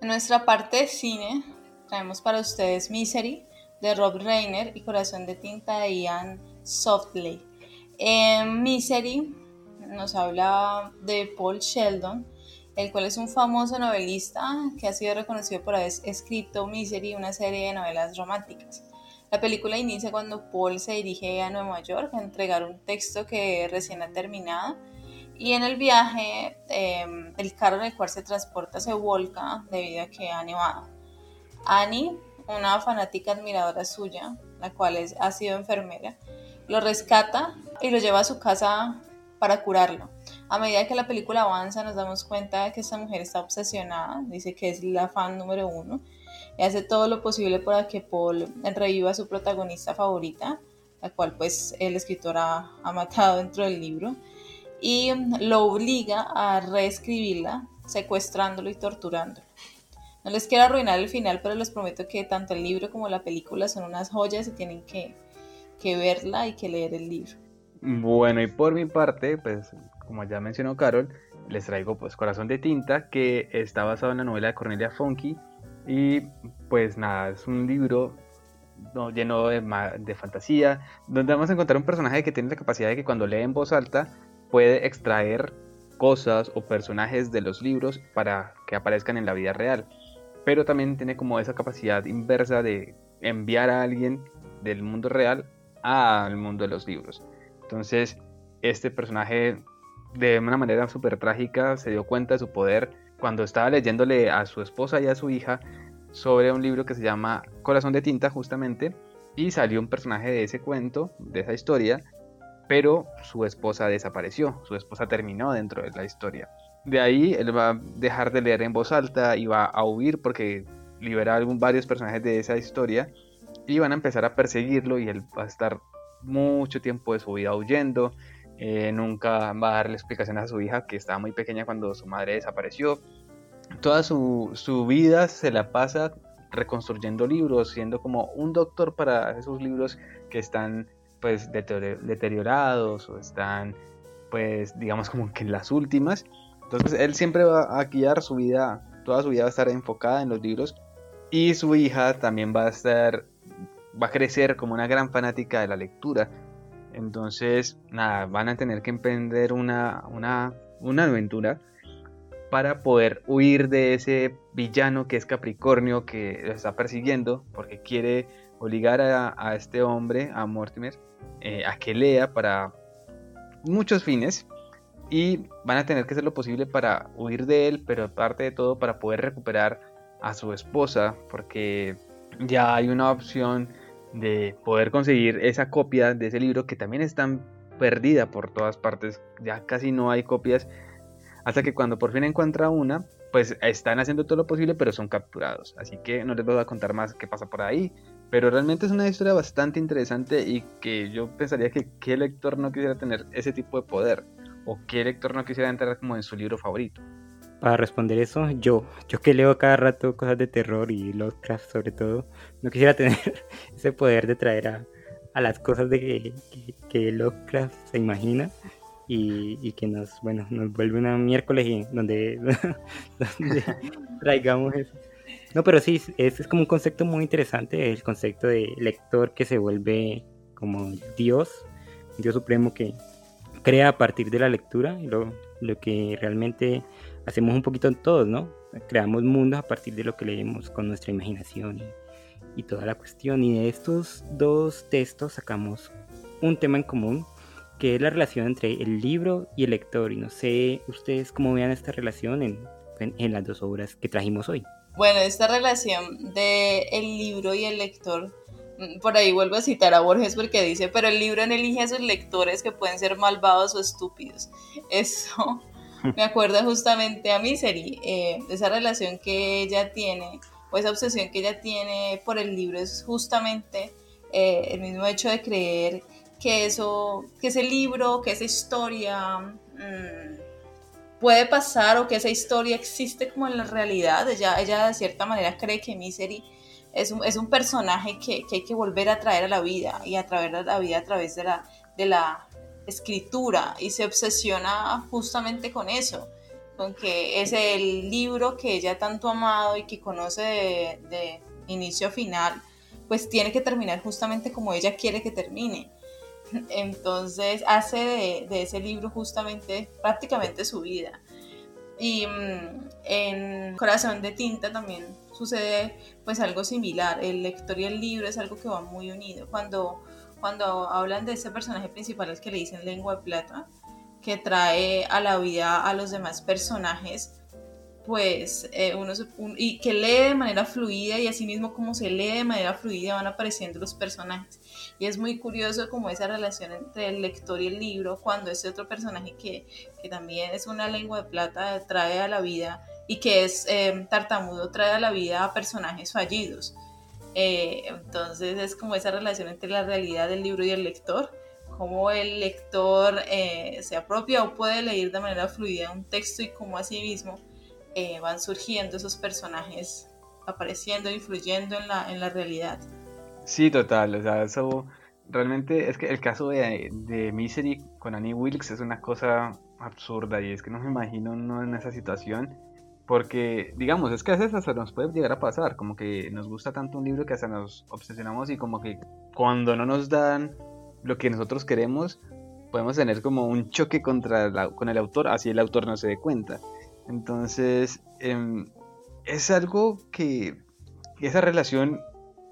En nuestra parte de cine traemos para ustedes Misery de Rob Reiner y Corazón de Tinta de Ian Softley. En Misery nos habla de Paul Sheldon, el cual es un famoso novelista que ha sido reconocido por haber escrito Misery, una serie de novelas románticas. La película inicia cuando Paul se dirige a Nueva York a entregar un texto que recién ha terminado y en el viaje em, el carro en el cual se transporta se volca debido a que ha nevado. Annie, una fanática admiradora suya, la cual ha sido enfermera, lo rescata y lo lleva a su casa para curarlo. A medida que la película avanza nos damos cuenta de que esta mujer está obsesionada, dice que es la fan número uno y hace todo lo posible para que Paul reviva a su protagonista favorita, la cual pues el escritor ha, matado dentro del libro y lo obliga a reescribirla, secuestrándolo y torturándolo. No les quiero arruinar el final, pero les prometo que tanto el libro como la película son unas joyas y tienen que verla y que leer el libro. Bueno, y por mi parte, pues como ya mencionó Carol, les traigo pues Corazón de Tinta, que está basado en la novela de Cornelia Funky. Y pues nada, es un libro lleno de, de, fantasía, donde vamos a encontrar un personaje que tiene la capacidad de que cuando lee en voz alta puede extraer cosas o personajes de los libros para que aparezcan en la vida real. Pero también tiene como esa capacidad inversa de enviar a alguien del mundo real al mundo de los libros. Entonces, este personaje de una manera súper trágica se dio cuenta de su poder cuando estaba leyéndole a su esposa y a su hija sobre un libro que se llama Corazón de Tinta justamente y salió un personaje de ese cuento, de esa historia, pero su esposa desapareció, su esposa terminó dentro de la historia. De ahí él va a dejar de leer en voz alta y va a huir porque libera a varios personajes de esa historia y van a empezar a perseguirlo y él va a estar mucho tiempo de su vida huyendo. Eh, nunca va a darle explicaciones a su hija que estaba muy pequeña cuando su madre desapareció. Toda su, su vida se la pasa reconstruyendo libros, siendo como un doctor para esos libros que están pues deteriorados o están pues digamos como que en las últimas. Entonces él siempre va a guiar su vida, toda su vida va a estar enfocada en los libros y su hija también va a estar va a crecer como una gran fanática de la lectura. Entonces, nada, van a tener que emprender una, una, una aventura para poder huir de ese villano que es Capricornio que lo está persiguiendo porque quiere obligar a, este hombre, a Mortimer, eh, a que lea para muchos fines y van a tener que hacer lo posible para huir de él, pero aparte de todo para poder recuperar a su esposa porque ya hay una opción de poder conseguir esa copia de ese libro que también está perdida por todas partes, ya casi no hay copias, hasta que cuando por fin encuentra una, pues están haciendo todo lo posible, pero son capturados. Así que no les voy a contar más qué pasa por ahí, pero realmente es una historia bastante interesante y que yo pensaría que qué lector no quisiera tener ese tipo de poder, o qué lector no quisiera entrar como en su libro favorito para responder eso, yo, yo que leo cada rato cosas de terror y Lovecraft sobre todo, no quisiera tener ese poder de traer a, a las cosas de que, que, Lovecraft se imagina y, que nos, bueno, nos vuelve una miércoles donde, donde traigamos eso. No, pero sí, es, es como un concepto muy interesante, el concepto de lector que se vuelve como Dios, Dios supremo que crea a partir de la lectura, lo, lo que realmente hacemos un poquito todos, ¿no? Creamos mundos a partir de lo que leemos con nuestra imaginación y, y toda la cuestión. Y de estos dos textos sacamos un tema en común, que es la relación entre el libro y el lector. Y no sé ustedes cómo vean esta relación en, en, las dos obras que trajimos hoy. Bueno, esta relación de el libro y el lector, mm, por ahí vuelvo a citar a Borges porque dice, pero el libro no elige a sus lectores que pueden ser malvados o estúpidos. Eso me acuerda justamente a Misery, eh, esa relación que ella tiene o esa obsesión que ella tiene por el libro es justamente eh, el mismo hecho de creer que eso, que ese libro, que esa historia mm, puede pasar o que esa historia existe como en la realidad. Ella, ella de cierta manera cree que Misery es un, es un personaje que, que, hay que volver a traer a la vida y a traer a la vida a través de la, de la escritura y se obsesiona justamente con eso que es el libro que ella tanto ha amado y que conoce de, inicio a final, pues tiene que terminar justamente como ella quiere que termine. Entonces hace de, ese libro justamente prácticamente su vida. Y mm, en Corazón de Tinta también sucede pues algo similar. El lector y el libro es algo que va muy unido. Cuando, cuando hablan de ese personaje principal al que le dicen lengua de plata, que trae a la vida a los demás personajes, pues eh, uno y que lee de manera fluida y así mismo como se lee de manera fluida van apareciendo los personajes. Y es muy curioso como esa relación entre el lector y el libro, cuando ese otro personaje que, que también es una lengua de plata trae a la vida y que es eh, tartamudo, trae a la vida a personajes fallidos. Eh, entonces es como esa relación entre la realidad del libro y el lector cómo el lector eh, se apropia o puede leer de manera fluida un texto y cómo así mismo eh, van surgiendo esos personajes apareciendo, influyendo en la, en la realidad. Sí, total, o sea, eso realmente es que el caso de, de Misery con Annie Wilkes es una cosa absurda y es que no me imagino uno en esa situación porque digamos, es que a veces hasta nos puede llegar a pasar, como que nos gusta tanto un libro que hasta nos obsesionamos y como que cuando no nos dan lo que nosotros queremos, podemos tener como un choque contra con el autor, así el autor no se dé cuenta. Entonces, em, es algo que esa relación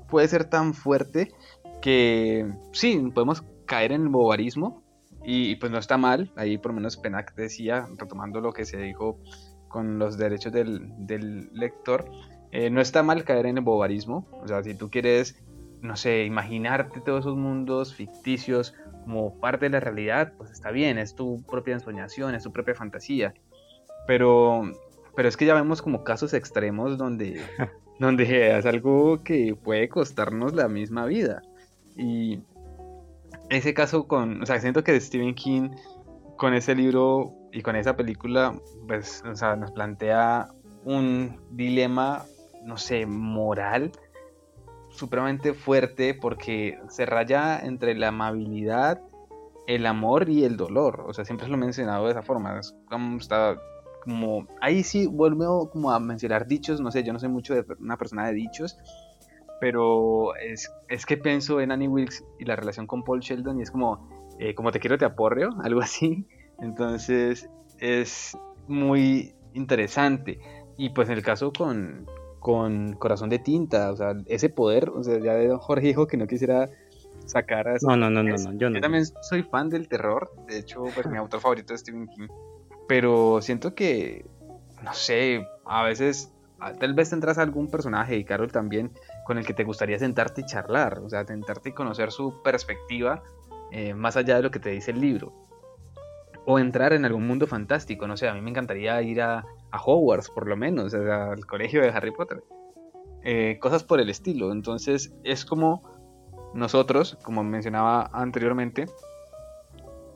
puede ser tan fuerte que sí, podemos caer en el bobarismo y, pues no está mal. Ahí por lo menos Penac decía, retomando lo que se dijo con los derechos del, lector, eh, no está mal caer en el bobarismo. O sea, si tú quieres no sé, imaginarte todos esos mundos ficticios como parte de la realidad, pues está bien, es tu propia ensoñación, es tu propia fantasía. Pero, pero es que ya vemos como casos extremos donde, donde es algo que puede costarnos la misma vida. Y ese caso con, o sea, siento que Stephen King con ese libro y con esa película, pues, o sea, nos plantea un dilema, no sé, moral supremamente fuerte porque se raya entre la amabilidad, el amor y el dolor. O sea, siempre lo he mencionado de esa forma. Como ahí sí vuelvo como a mencionar dichos, no sé, yo no soy mucho de una persona de dichos, pero es, es que pienso en Annie Wilkes y la relación con Paul Sheldon y es como, eh, como te quiero te aporreo, algo así. Entonces es muy interesante. Y pues en el caso con, con Corazón de Tinta, o sea, ese poder, o sea, ya de Jorge dijo que no quisiera sacar a... No, no, no, no, no, yo no. Yo también soy fan del terror, de hecho, pues mi autor favorito es Stephen King, pero siento que, no sé, a veces, tal vez tendrás algún personaje, y Carol también, con el que te gustaría sentarte y charlar, o sea, sentarte y conocer su perspectiva eh, más allá de lo que te dice el libro. O entrar en algún mundo fantástico, no sé, a mí me encantaría ir a, a Hogwarts, por lo menos, al colegio de Harry Potter. Eh, cosas por el estilo. Entonces es como nosotros, como mencionaba anteriormente,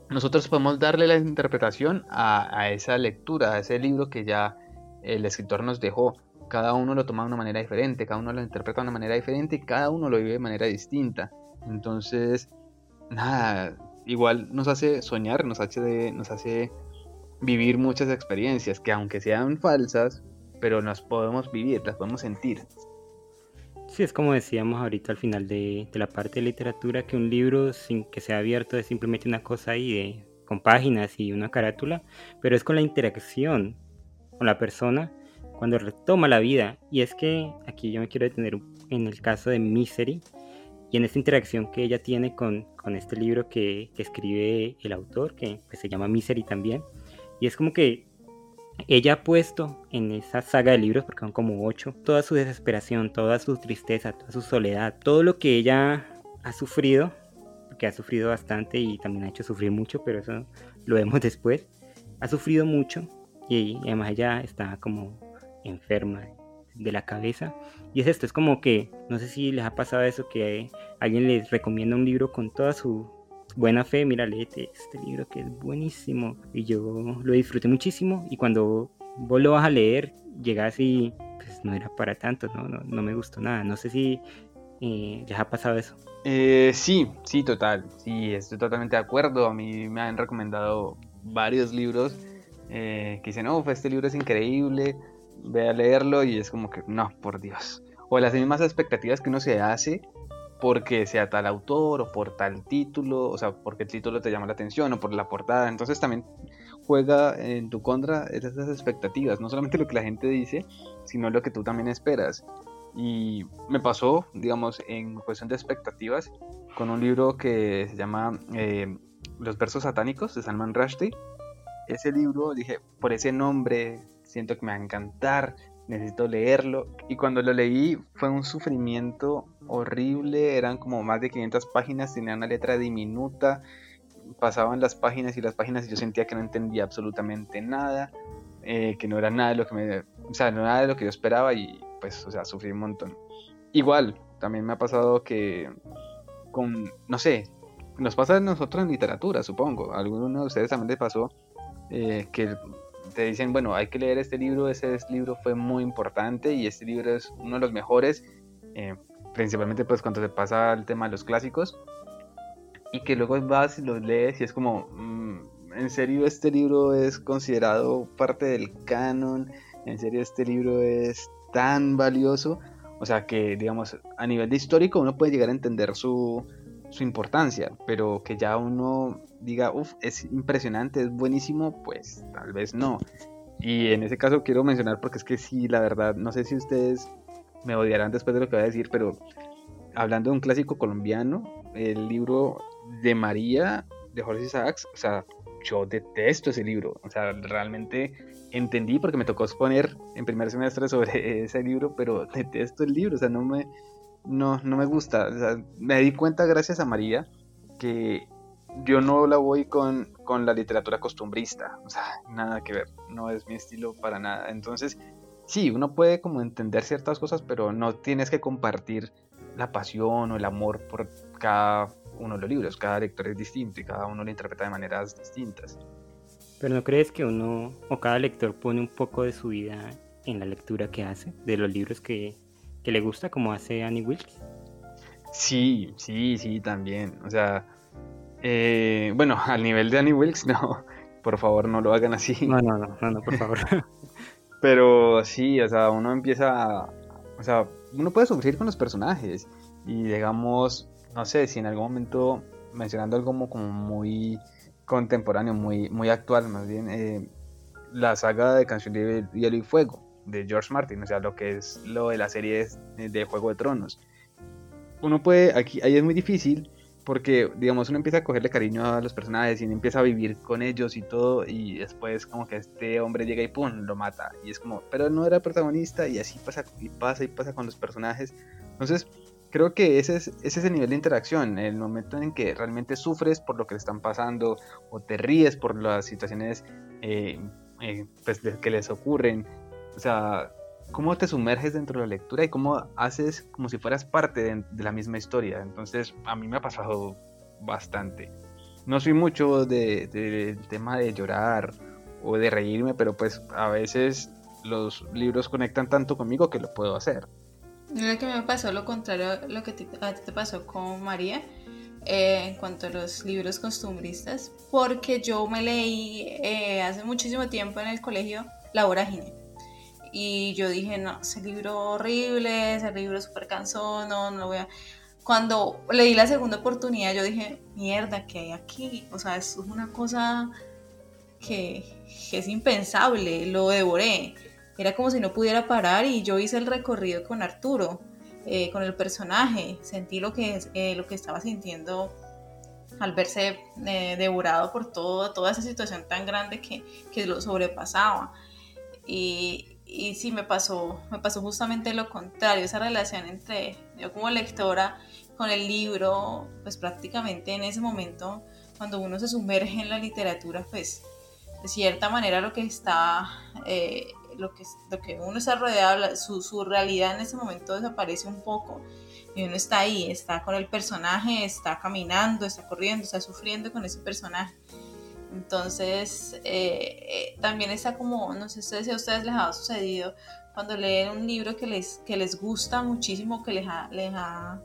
nosotros podemos darle la interpretación a, esa lectura, a ese libro que ya el escritor nos dejó. Cada uno lo toma de una manera diferente, cada uno lo interpreta de una manera diferente y cada uno lo vive de manera distinta. Entonces, nada, igual nos hace soñar, nos hace, nos hace vivir muchas experiencias que aunque sean falsas, pero las podemos vivir, las podemos sentir. Sí, es como decíamos ahorita al final de, la parte de literatura, que un libro sin que sea abierto es simplemente una cosa ahí de, con páginas y una carátula, pero es con la interacción con la persona cuando retoma la vida. Y es que aquí yo me quiero detener en el caso de Misery y en esta interacción que ella tiene con, con este libro que, que, escribe el autor, que se llama Misery también. Y es como que ella ha puesto en esa saga de libros, porque son como ocho, toda su desesperación, toda su tristeza, toda su soledad, todo lo que ella ha sufrido, porque ha sufrido bastante y también ha hecho sufrir mucho, pero eso lo vemos después, ha sufrido mucho y además ella está como enferma de la cabeza. Y es esto, es como que, no sé si les ha pasado eso, que alguien les recomienda un libro con toda su buena fe, mira, léete este libro que es buenísimo. Y yo lo disfruté muchísimo y cuando vos lo vas a leer, llegas y pues no era para tanto, no, no, no me gustó nada. No sé si eh, les ha pasado eso. Eh, sí, sí, total. Sí, estoy totalmente de acuerdo. A mí me han recomendado varios libros eh, que dicen, oh, este libro es increíble, ve a leerlo y es como que, no, por Dios. O las mismas expectativas que uno se hace porque sea tal autor o por tal título, o sea, porque el título te llama la atención o por la portada. Entonces también juega en tu contra esas expectativas, no solamente lo que la gente dice, sino lo que tú también esperas. Y me pasó, digamos, en cuestión de expectativas, con un libro que se llama eh, Los versos satánicos de Salman Rushdie. Ese libro, dije, por ese nombre, siento que me va a encantar, necesito leerlo. Y cuando lo leí fue un sufrimiento horrible, eran como más de 500 páginas, tenía una letra diminuta, pasaban las páginas y las páginas y yo sentía que no entendía absolutamente nada, eh, que no era nada de lo que me, o sea, no nada de lo que yo esperaba y pues, o sea, sufrí un montón. Igual, también me ha pasado que con, no sé, nos pasa a nosotros en literatura, supongo, a alguno de ustedes también les pasó eh, que te dicen, bueno, hay que leer este libro, ese libro fue muy importante y este libro es uno de los mejores, eh, principalmente pues cuando se pasa el tema de los clásicos, y que luego vas y los lees y es como, mm, en serio este libro es considerado parte del canon, en serio este libro es tan valioso, o sea que digamos a nivel de histórico uno puede llegar a entender su, su importancia, pero que ya uno diga, uff, es impresionante, es buenísimo, pues tal vez no. Y en ese caso quiero mencionar porque es que sí, la verdad, no sé si ustedes me odiarán después de lo que voy a decir, pero hablando de un clásico colombiano, el libro de María de Jorge Isaacs, o sea, yo detesto ese libro, o sea, realmente entendí porque me tocó exponer en primer semestre sobre ese libro, pero detesto el libro, o sea, no me, no, no me gusta, o sea, me di cuenta gracias a María que yo no la voy con, con, la literatura costumbrista, o sea, nada que ver, no es mi estilo para nada. Entonces, sí, uno puede como entender ciertas cosas, pero no tienes que compartir la pasión o el amor por cada uno de los libros, cada lector es distinto y cada uno lo interpreta de maneras distintas. Pero ¿no crees que uno o cada lector pone un poco de su vida en la lectura que hace, de los libros que, que le gusta, como hace Annie Wilkes? Sí, sí, sí, también. O sea, eh, bueno, al nivel de Annie Wilkes, no, por favor no lo hagan así. No, no, no, no, por favor. Pero sí, o sea, uno empieza, o sea, uno puede sufrir con los personajes y digamos, no sé, si en algún momento, mencionando algo como, como muy contemporáneo, muy, muy actual más bien, eh, la saga de Canción de Hielo y Fuego de George Martin, o sea, lo que es lo de la serie de Juego de Tronos. Uno puede, aquí, ahí es muy difícil porque, digamos, uno empieza a cogerle cariño a los personajes y empieza a vivir con ellos y todo, y después como que este hombre llega y pum, lo mata. Y es como, pero no era protagonista, y así pasa y pasa y pasa con los personajes. Entonces, creo que ese es, ese es el nivel de interacción, el momento en que realmente sufres por lo que le están pasando, o te ríes por las situaciones eh, eh, pues, que les ocurren. O sea, cómo te sumerges dentro de la lectura y cómo haces como si fueras parte de, la misma historia. Entonces, a mí me ha pasado bastante. No soy mucho del de, tema de llorar o de reírme, pero pues a veces los libros conectan tanto conmigo que lo puedo hacer. Lo que me pasó lo contrario lo que a ti te pasó con María eh, en cuanto a los libros costumbristas, porque yo me leí eh, hace muchísimo tiempo en el colegio La Vorágine. Y yo dije, no, ese libro horrible, ese libro súper cansón, no, no lo voy a... Cuando leí la segunda oportunidad, yo dije, mierda, ¿qué hay aquí? O sea, es una cosa que, que es impensable, lo devoré. Era como si no pudiera parar y yo hice el recorrido con Arturo eh, con el personaje, sentí lo que, eh, lo que estaba sintiendo al verse eh, devorado por todo, toda esa situación tan grande que, que lo sobrepasaba. Y, y, sí, me pasó, me pasó justamente lo contrario, esa relación entre yo como lectora con el libro, pues prácticamente en ese momento, cuando uno se sumerge en la literatura, pues de cierta manera lo que está lo que, lo que uno está rodeado, su, su realidad en ese momento desaparece un poco y uno está ahí, está con el personaje, está caminando, está corriendo, está sufriendo con ese personaje. Entonces, eh, eh, también está como, no sé si a ustedes les ha sucedido cuando leen un libro que les, que les gusta muchísimo, que les ha, les ha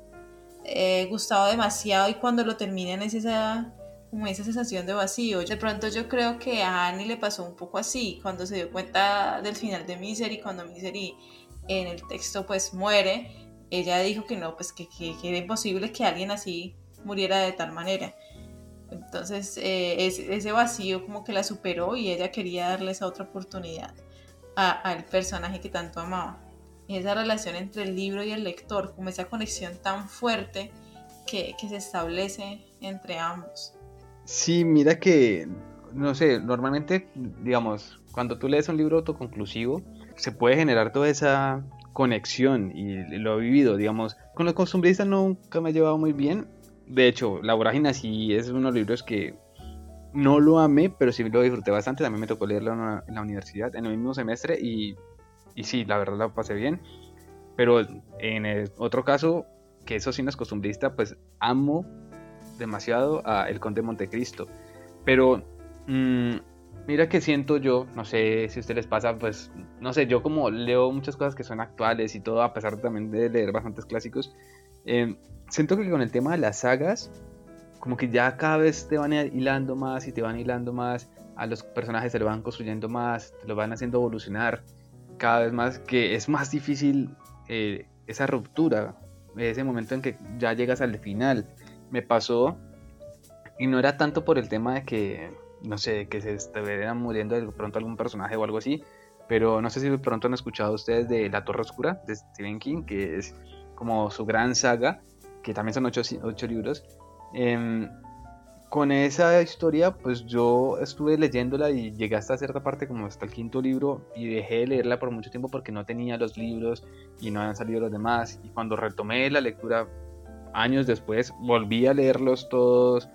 eh, gustado demasiado y cuando lo terminan es esa como esa sensación de vacío. De pronto yo creo que a Annie le pasó un poco así, cuando se dio cuenta del final de Misery, cuando Misery en el texto pues muere, ella dijo que no, pues que, que, era imposible que alguien así muriera de tal manera. Entonces eh, ese, vacío como que la superó y ella quería darle esa otra oportunidad al personaje que tanto amaba. Y esa relación entre el libro y el lector, como esa conexión tan fuerte que, que se establece entre ambos. Sí, mira que, no sé, normalmente, digamos, cuando tú lees un libro autoconclusivo, se puede generar toda esa conexión y lo he vivido, digamos, con los costumbristas nunca me ha llevado muy bien. De hecho, La Vorágine sí es uno de los libros que no lo amé, pero sí lo disfruté bastante. También me tocó leerlo en la, universidad, en el mismo semestre, y, y sí, la verdad lo pasé bien. Pero en el otro caso, que eso sí no es costumbrista, pues amo demasiado a El Conde de Montecristo. Pero mm, mira que siento yo, no sé si a ustedes les pasa, pues no sé, yo como leo muchas cosas que son actuales y todo, a pesar también de leer bastantes clásicos, eh, siento que con el tema de las sagas, como que ya cada vez te van hilando más y te van hilando más, a los personajes se lo van construyendo más, te lo van haciendo evolucionar cada vez más, que es más difícil eh, esa ruptura, ese momento en que ya llegas al final. Me pasó, y no era tanto por el tema de que, no sé, que se estuvieran muriendo de pronto algún personaje o algo así, pero no sé si de pronto han escuchado ustedes de La Torre Oscura de Stephen King, que es como su gran saga, que también son ocho, libros. Em, con esa historia, pues yo estuve leyéndola y llegué hasta cierta parte, como hasta el quinto libro, y dejé de leerla por mucho tiempo porque no tenía los libros y no habían salido los demás. Y cuando retomé la lectura, años después, volví a leerlos todos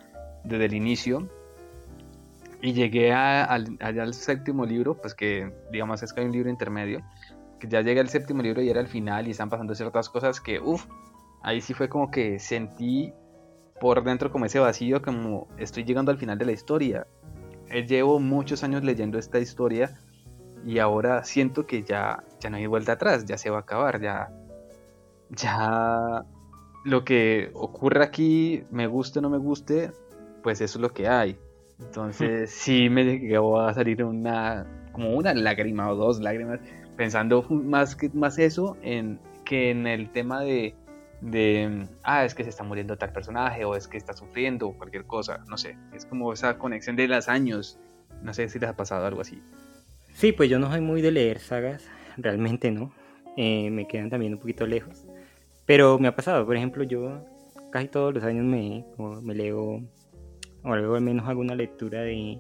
desde el inicio y llegué a, allá al séptimo libro, pues que digamos es que hay un libro intermedio, que ya llegué al séptimo libro y era el final y están pasando ciertas cosas que, uff, ahí sí fue como que sentí por dentro como ese vacío, como estoy llegando al final de la historia. Eh, llevo muchos años leyendo esta historia y ahora siento que ya, ya no hay vuelta atrás, ya se va a acabar, ya, ya lo que ocurre aquí, me guste o no me guste, pues eso es lo que hay. Entonces sí me llegó a salir una, como una lágrima o dos lágrimas, pensando más, más eso en, que en el tema de, de, ah, es que se está muriendo tal personaje o es que está sufriendo o cualquier cosa, no sé, es como esa conexión de los años, no sé si les ha pasado algo así. Sí, pues yo no soy muy de leer sagas, realmente no, eh, me quedan también un poquito lejos. Pero me ha pasado, por ejemplo, yo casi todos los años me, me leo, o al menos alguna lectura de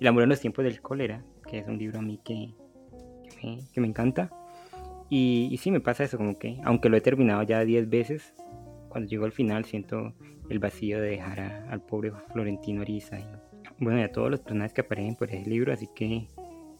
El amor en los tiempos del cólera, que es un libro a mí que, que, me, encanta. Y, y, sí me pasa eso, como que, aunque lo he terminado ya 10 veces, cuando llego al final siento el vacío de dejar al pobre Florentino Ariza y, bueno, y a todos los personajes que aparecen por ese libro, así que,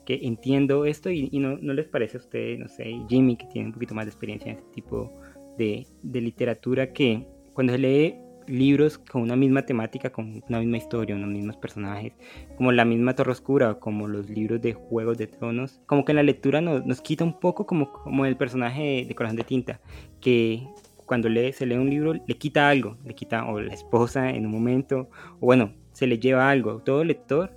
que entiendo esto y, no, les parece a ustedes, no sé, Jimmy que tiene un poquito más de experiencia en este tipo de, literatura que cuando se lee libros con una misma temática, con una misma historia, unos mismos personajes, como la misma Torre Oscura, como los libros de Juegos de Tronos, como que en la lectura nos, nos quita un poco como, como el personaje de Corazón de Tinta, que cuando lee, se lee un libro le quita algo, le quita o la esposa en un momento, o bueno, se le lleva algo. Todo lector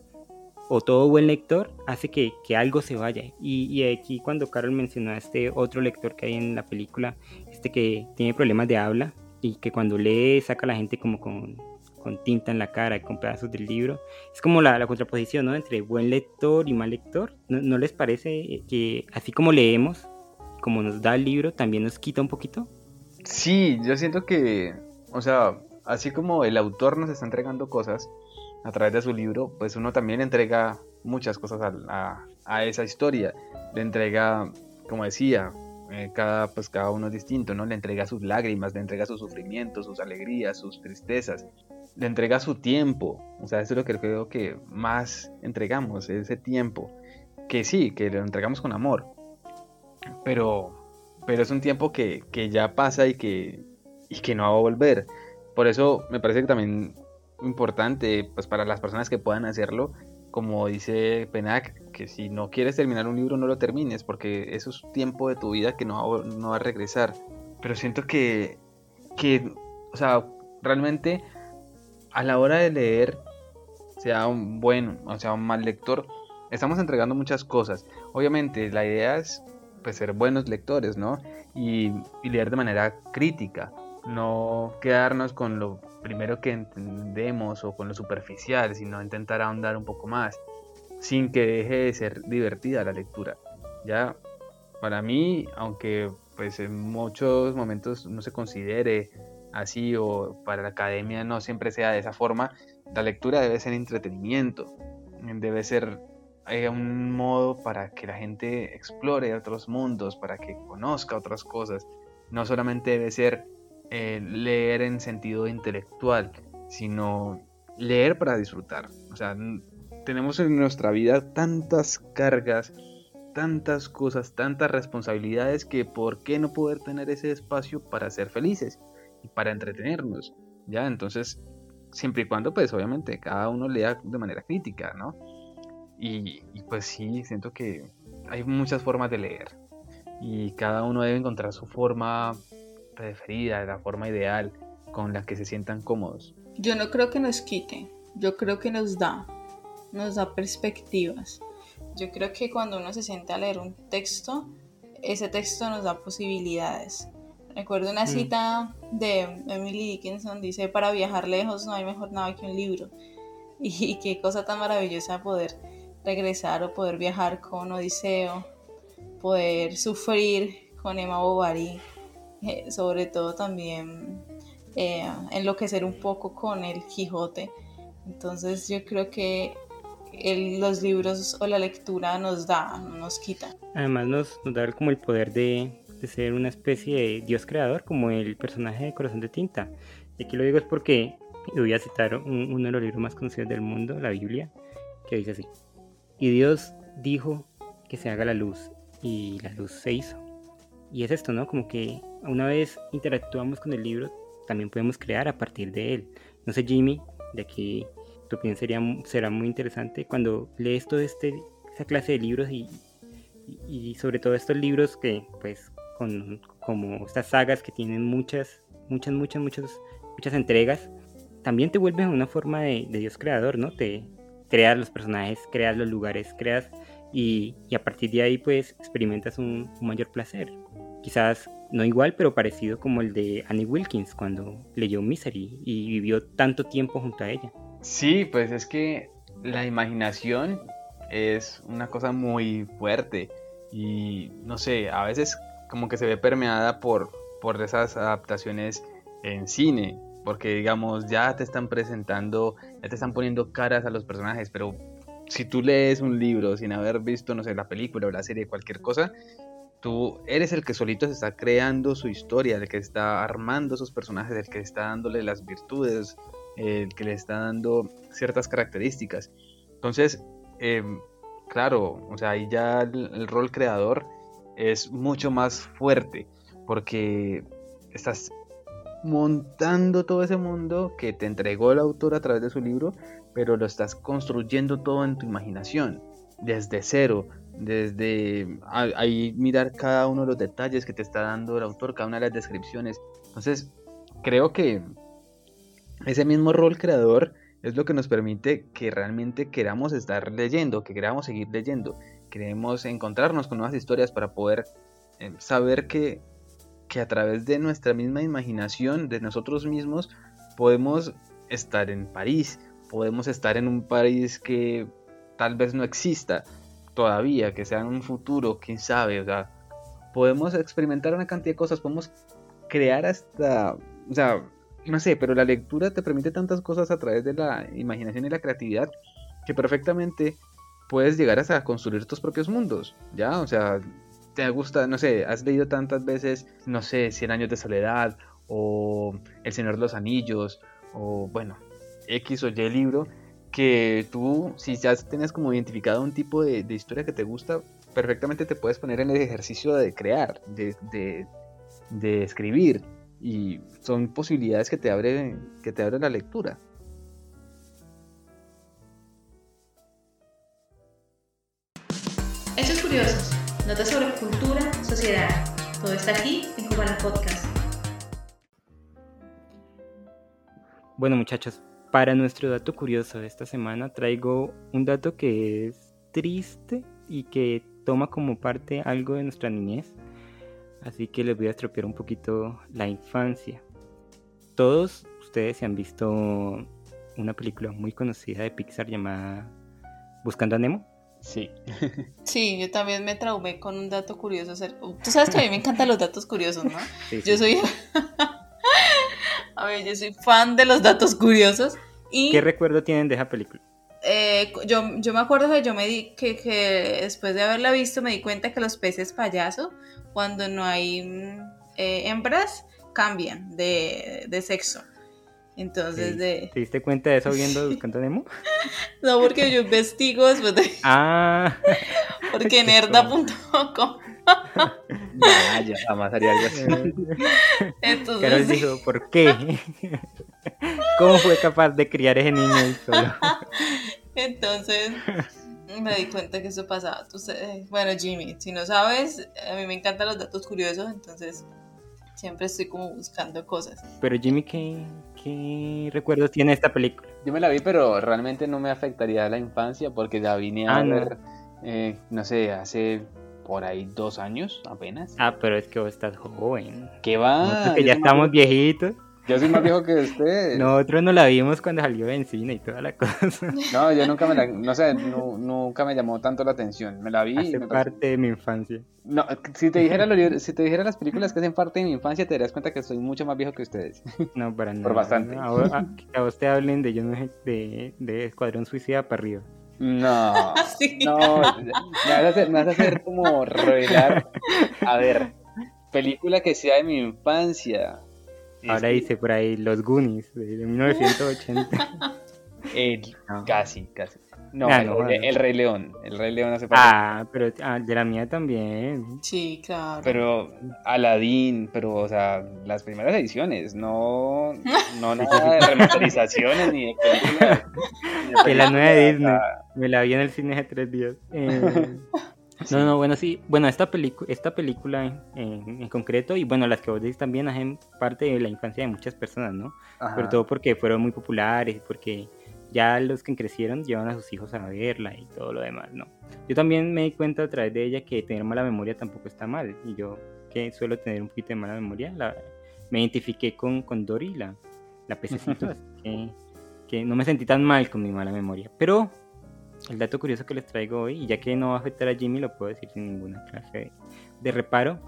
o todo buen lector hace que, que algo se vaya. Y, y, aquí cuando Carol mencionó a este otro lector que hay en la película, este que tiene problemas de habla y que cuando lee saca a la gente como con, con tinta en la cara y con pedazos del libro, es como la, la contraposición ¿no? entre buen lector y mal lector. ¿No, ¿No les parece que así como leemos, como nos da el libro, también nos quita un poquito? Sí, yo siento que, o sea, así como el autor nos está entregando cosas a través de su libro, pues uno también entrega muchas cosas a, a, a esa historia. Le entrega, como decía, eh, cada, pues cada uno es distinto, ¿no? Le entrega sus lágrimas, le entrega sus sufrimientos, sus alegrías, sus tristezas, le entrega su tiempo, o sea, eso es lo que creo que más entregamos, ese tiempo, que sí, que lo entregamos con amor, pero pero es un tiempo que, que ya pasa y que, y que no va a volver. Por eso me parece que también importante pues para las personas que puedan hacerlo, como dice Penac, que si no quieres terminar un libro no lo termines, porque eso es tiempo de tu vida que no va, no va a regresar. Pero siento que, que, o sea, realmente a la hora de leer, sea un buen o sea un mal lector, estamos entregando muchas cosas. Obviamente la idea es pues, ser buenos lectores, ¿no? Y, y, leer de manera crítica, no quedarnos con lo primero que entendemos o con lo superficial, sino intentar ahondar un poco más, sin que deje de ser divertida la lectura. Ya, para mí, aunque pues en muchos momentos no se considere así o para la academia no siempre sea de esa forma, la lectura debe ser entretenimiento, debe ser hay un modo para que la gente explore otros mundos, para que conozca otras cosas. No solamente debe ser eh, leer en sentido intelectual, sino leer para disfrutar. O sea, tenemos en nuestra vida tantas cargas, tantas cosas, tantas responsabilidades que ¿por qué no poder tener ese espacio para ser felices y para entretenernos? Ya, entonces, siempre y cuando, pues obviamente, cada uno lea de manera crítica, ¿no? Y, y, pues sí, siento que hay muchas formas de leer y cada uno debe encontrar su forma preferida, la forma ideal con la que se sientan cómodos. Yo no creo que nos quite, yo creo que nos da, nos da perspectivas. Yo creo que cuando uno se sienta a leer un texto, ese texto nos da posibilidades. Recuerdo una cita de Emily Dickinson, dice, para viajar lejos no hay mejor nada que un libro. Y, y qué cosa tan maravillosa poder regresar o poder viajar con Odiseo, poder sufrir con Emma Bovary, eh, sobre todo también eh, enloquecer un poco con el Quijote. Entonces yo creo que el, los libros o la lectura nos da, nos quita. Además nos, nos da como el poder de, ser una especie de Dios creador, como el personaje de Corazón de Tinta. Y aquí lo digo es porque voy a citar un, uno de los libros más conocidos del mundo, la Biblia, que dice así. Y Dios dijo que se haga la luz y la luz se hizo. Y es esto, ¿no? Como que una vez interactuamos con el libro, también podemos crear a partir de él. No sé, Jimmy, de aquí tu opinión sería, será muy interesante cuando lees toda este, esa clase de libros y, y, y, sobre todo estos libros que, pues, con, como estas sagas que tienen muchas, muchas, muchas, muchas, muchas entregas, también te vuelven una forma de, de Dios creador, ¿no? Te, creas los personajes, creas los lugares, creas y, a partir de ahí pues experimentas un, un, mayor placer. Quizás no igual, pero parecido como el de Annie Wilkins cuando leyó Misery y vivió tanto tiempo junto a ella. Sí, pues es que la imaginación es una cosa muy fuerte y no sé, a veces como que se ve permeada por, por esas adaptaciones en cine porque digamos ya te están presentando, ya te están poniendo caras a los personajes, pero si tú lees un libro sin haber visto, no sé, la película o la serie, cualquier cosa, tú eres el que solito se está creando su historia, el que está armando esos personajes, el que está dándole las virtudes, el que le está dando ciertas características. Entonces, eh, claro, o sea, ahí ya el rol creador es mucho más fuerte porque estás montando todo ese mundo que te entregó el autor a través de su libro, pero lo estás construyendo todo en tu imaginación, desde cero, desde ahí mirar cada uno de los detalles que te está dando el autor, cada una de las descripciones. Entonces, creo que ese mismo rol creador es lo que nos permite que realmente queramos estar leyendo, que queramos seguir leyendo, queremos encontrarnos con nuevas historias para poder eh, saber que, que a través de nuestra misma imaginación, de nosotros mismos, podemos estar en París, podemos estar en un país que tal vez no exista todavía, que sea en un futuro, quién sabe, o sea, podemos experimentar una cantidad de cosas, podemos crear hasta, o sea, no sé, pero la lectura te permite tantas cosas a través de la imaginación y la creatividad que perfectamente puedes llegar hasta construir tus propios mundos, ¿ya? O sea, te gusta, no sé, has leído tantas veces, no sé, Cien años de soledad o El Señor de los Anillos o, bueno, X o Y libro, que tú, si ya tienes como identificado un tipo de, historia que te gusta, perfectamente te puedes poner en el ejercicio de crear, de, de, de escribir, y son posibilidades que te abren, que te abren la lectura. Hechos curiosos, notas sobre cultura, sociedad. Todo está aquí en Cubana Podcast. Bueno muchachos, para nuestro dato curioso de esta semana traigo un dato que es triste y que toma como parte algo de nuestra niñez así que les voy a estropear un poquito la infancia. Todos ustedes se han visto una película muy conocida de Pixar llamada Buscando a Nemo. Sí. Sí, yo también me traumé con un dato curioso. Tú sabes que a mí me encantan los datos curiosos, ¿no? Yo soy... a ver, yo soy fan de los datos curiosos. Y... ¿Qué recuerdo tienen de esa película? Eh, yo, yo me acuerdo que yo me di que, que, después de haberla visto me di cuenta que los peces payaso cuando no hay mm, eh, hembras cambian de, de sexo entonces de ¿te diste cuenta de eso viendo Buscando Nemo? no porque yo investigo después de ah porque nerda.com ya, ya jamás haría algo así entonces Carol dijo ¿por qué? ¿cómo fue capaz de criar ese niño ahí solo? Entonces me di cuenta que eso pasaba. bueno, Jimmy, si no sabes, a mí me encantan los datos curiosos, entonces siempre estoy como buscando cosas. Pero Jimmy, ¿qué, qué recuerdos tiene esta película? Yo me la vi, pero realmente no me afectaría la infancia porque la vine a ah, ver, eh, no. sé, hace por ahí dos años apenas. Ah, pero es que vos estás joven. ¿Qué va? ya estamos viejitos. Yo soy más viejo que usted. Nosotros no la vimos cuando salió en cine y toda la cosa. No, yo nunca me la, no sé, nunca me llamó tanto la atención. Me la vi. Hace parte de mi infancia. No, si te dijera si te dijera las películas que hacen parte de mi infancia, te darías cuenta que soy mucho más viejo que ustedes. No, para nada. Por bastante. a, vos, te hablen de yo no de, de Escuadrón Suicida para arriba. No, no, me vas, a hacer, me vas a hacer como revelar. A ver, película que sea de mi infancia. Ahora dice por ahí Los Goonies de 1980. Eh, casi, casi. No, ah, el, Rey León. El Rey León hace parte. Ah, pero ah, de la mía también. Sí, claro. Pero Aladdin, pero, o sea, las primeras ediciones, no, no nada de remasterizaciones ni de películas. De la nueva Disney. Me la vi en el cine hace tres días. Eh, no, no, bueno, sí. Bueno, esta, esta película en, concreto, y bueno, las que vos decís también hacen parte de la infancia de muchas personas, ¿no? Sobre todo porque fueron muy populares porque ya los que crecieron llevan a sus hijos a verla y todo lo demás, ¿no? Yo también me di cuenta a través de ella que tener mala memoria tampoco está mal. Y yo, que suelo tener un poquito de mala memoria, me identifiqué con, con Dory, la, la pececito, que, que no me sentí tan mal con mi mala memoria. Pero el dato curioso que les traigo hoy, y ya que no va a afectar a Jimmy, lo puedo decir sin ninguna clase de, reparo,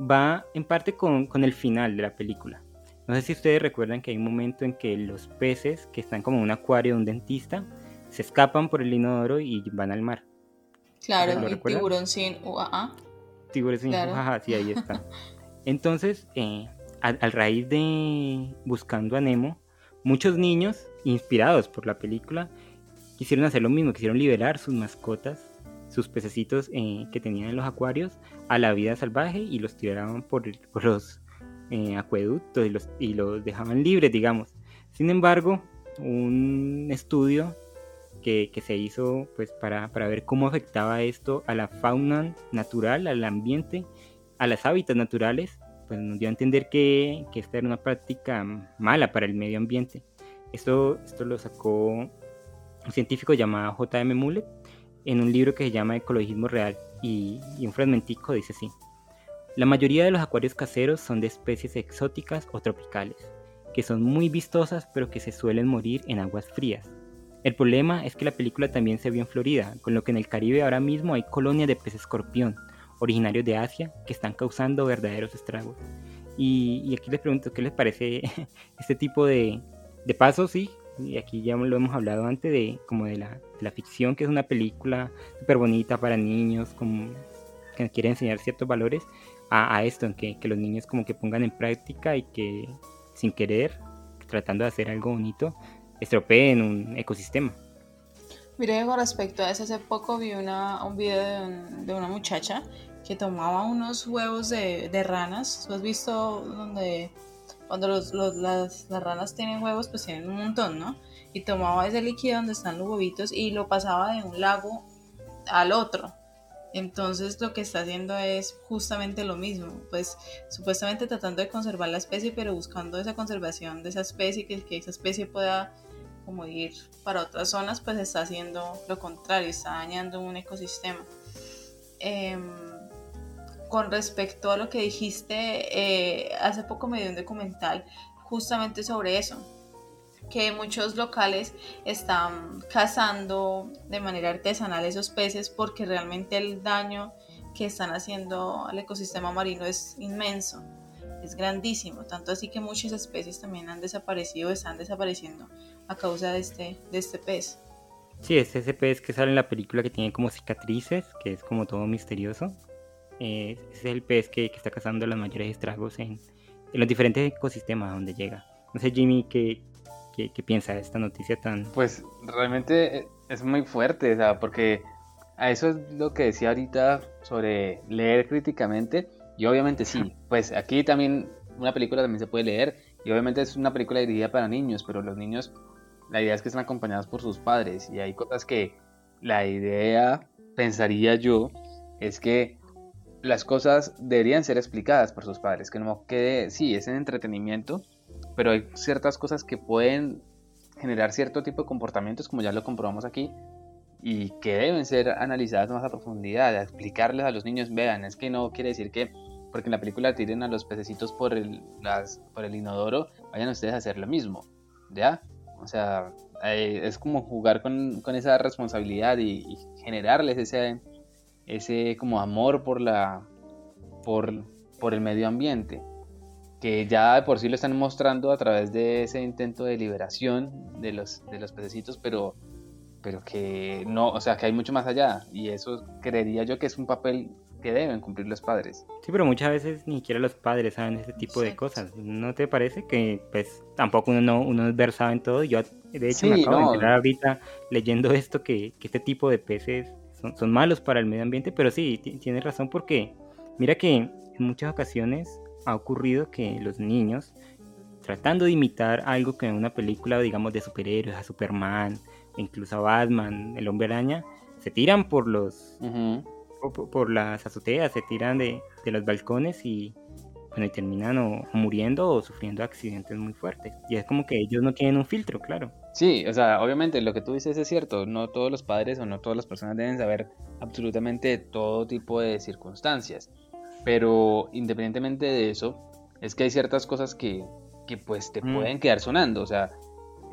va en parte con, el final de la película. No sé si ustedes recuerdan que hay un momento en que los peces que están como en un acuario de un dentista se escapan por el inodoro y van al mar. Claro, el tiburón sin UAA. Tiburón sin UAA, sí, ahí está. Entonces, eh, al raíz de Buscando a Nemo, muchos niños, inspirados por la película, quisieron hacer lo mismo, quisieron liberar sus mascotas, sus pececitos eh, que tenían en los acuarios, a la vida salvaje y los tiraban por, los, eh, acueductos y los, y los dejaban libres, digamos. Sin embargo, un estudio que, se hizo pues, para, ver cómo afectaba esto a la fauna natural, al ambiente, a las hábitats naturales, pues nos dio a entender que, esta era una práctica mala para el medio ambiente. Esto, esto lo sacó un científico llamado J.M. Mullet en un libro que se llama Ecologismo Real y, y un fragmentico dice así. La mayoría de los acuarios caseros son de especies exóticas o tropicales, que son muy vistosas pero que se suelen morir en aguas frías. El problema es que la película también se vio en Florida, con lo que en el Caribe ahora mismo hay colonias de peces escorpión, originarios de Asia, que están causando verdaderos estragos. Y, aquí les pregunto, ¿qué les parece este tipo de, pasos? Sí, y aquí ya lo hemos hablado antes de como de la, ficción, que es una película súper bonita para niños, como que quiere enseñar ciertos valores, a, esto, en que, que, los niños como que pongan en práctica y que sin querer, tratando de hacer algo bonito, estropeen un ecosistema. Mire, con respecto a eso, hace poco vi una, un video de, una muchacha que tomaba unos huevos de, ranas. ¿Tú has visto donde cuando los, las, las, ranas tienen huevos, pues tienen un montón, ¿no? Y tomaba ese líquido donde están los huevitos y lo pasaba de un lago al otro. Entonces lo que está haciendo es justamente lo mismo, pues supuestamente tratando de conservar la especie, pero buscando esa conservación de esa especie, que, esa especie pueda como ir para otras zonas, pues está haciendo lo contrario, está dañando un ecosistema. Em, con respecto a lo que dijiste, eh, hace poco me dio un documental justamente sobre eso, que muchos locales están cazando de manera artesanal esos peces porque realmente el daño que están haciendo al ecosistema marino es inmenso, es grandísimo, tanto así que muchas especies también han desaparecido, están desapareciendo a causa de este, de este pez. Sí, es ese pez que sale en la película que tiene como cicatrices, que es como todo misterioso. Eh, ese es el pez que, está causando los mayores estragos en, los diferentes ecosistemas donde llega. No sé, Jimmy, ¿qué, qué, piensa de esta noticia tan...? Pues realmente es muy fuerte, o sea, porque a eso es lo que decía ahorita sobre leer críticamente. Y obviamente sí, pues aquí también una película también se puede leer. Y obviamente es una película dirigida para niños, pero los niños la idea es que estén acompañados por sus padres y hay cosas que la idea, pensaría yo, es que las cosas deberían ser explicadas por sus padres, que no quede, sí, es en entretenimiento, pero hay ciertas cosas que pueden generar cierto tipo de comportamientos, como ya lo comprobamos aquí, y que deben ser analizadas más a profundidad, explicarles a los niños, vean, es que no quiere decir que porque en la película tiren a los pececitos por el, las, por el inodoro, vayan ustedes a hacer lo mismo, ¿ya? O sea, eh, es como jugar con, esa responsabilidad y, generarles ese, ese como amor por la por, por el medio ambiente que ya de por sí lo están mostrando a través de ese intento de liberación de los, de los pececitos, pero, pero que no, o sea, que hay mucho más allá. Y eso creería yo que es un papel que deben cumplir los padres. Sí, pero muchas veces ni siquiera los padres saben ese tipo de cosas. ¿No te parece que pues tampoco uno no uno es versado en todo? Yo de hecho me acabo de enterar ahorita leyendo esto que, que este tipo de peces son, son, malos para el medio ambiente, pero sí, tienes razón porque mira que en muchas ocasiones ha ocurrido que los niños tratando de imitar algo que en una película digamos de superhéroes, a Superman, incluso a Batman, el hombre araña, se tiran por los por, las azoteas, se tiran de, los balcones y, bueno, y terminan o, muriendo o sufriendo accidentes muy fuertes. Y es como que ellos no tienen un filtro, claro. Sí, o sea, obviamente lo que tú dices es cierto, no todos los padres o no todas las personas deben saber absolutamente todo tipo de circunstancias, pero independientemente de eso, es que hay ciertas cosas que, que pues te pueden quedar sonando, o sea,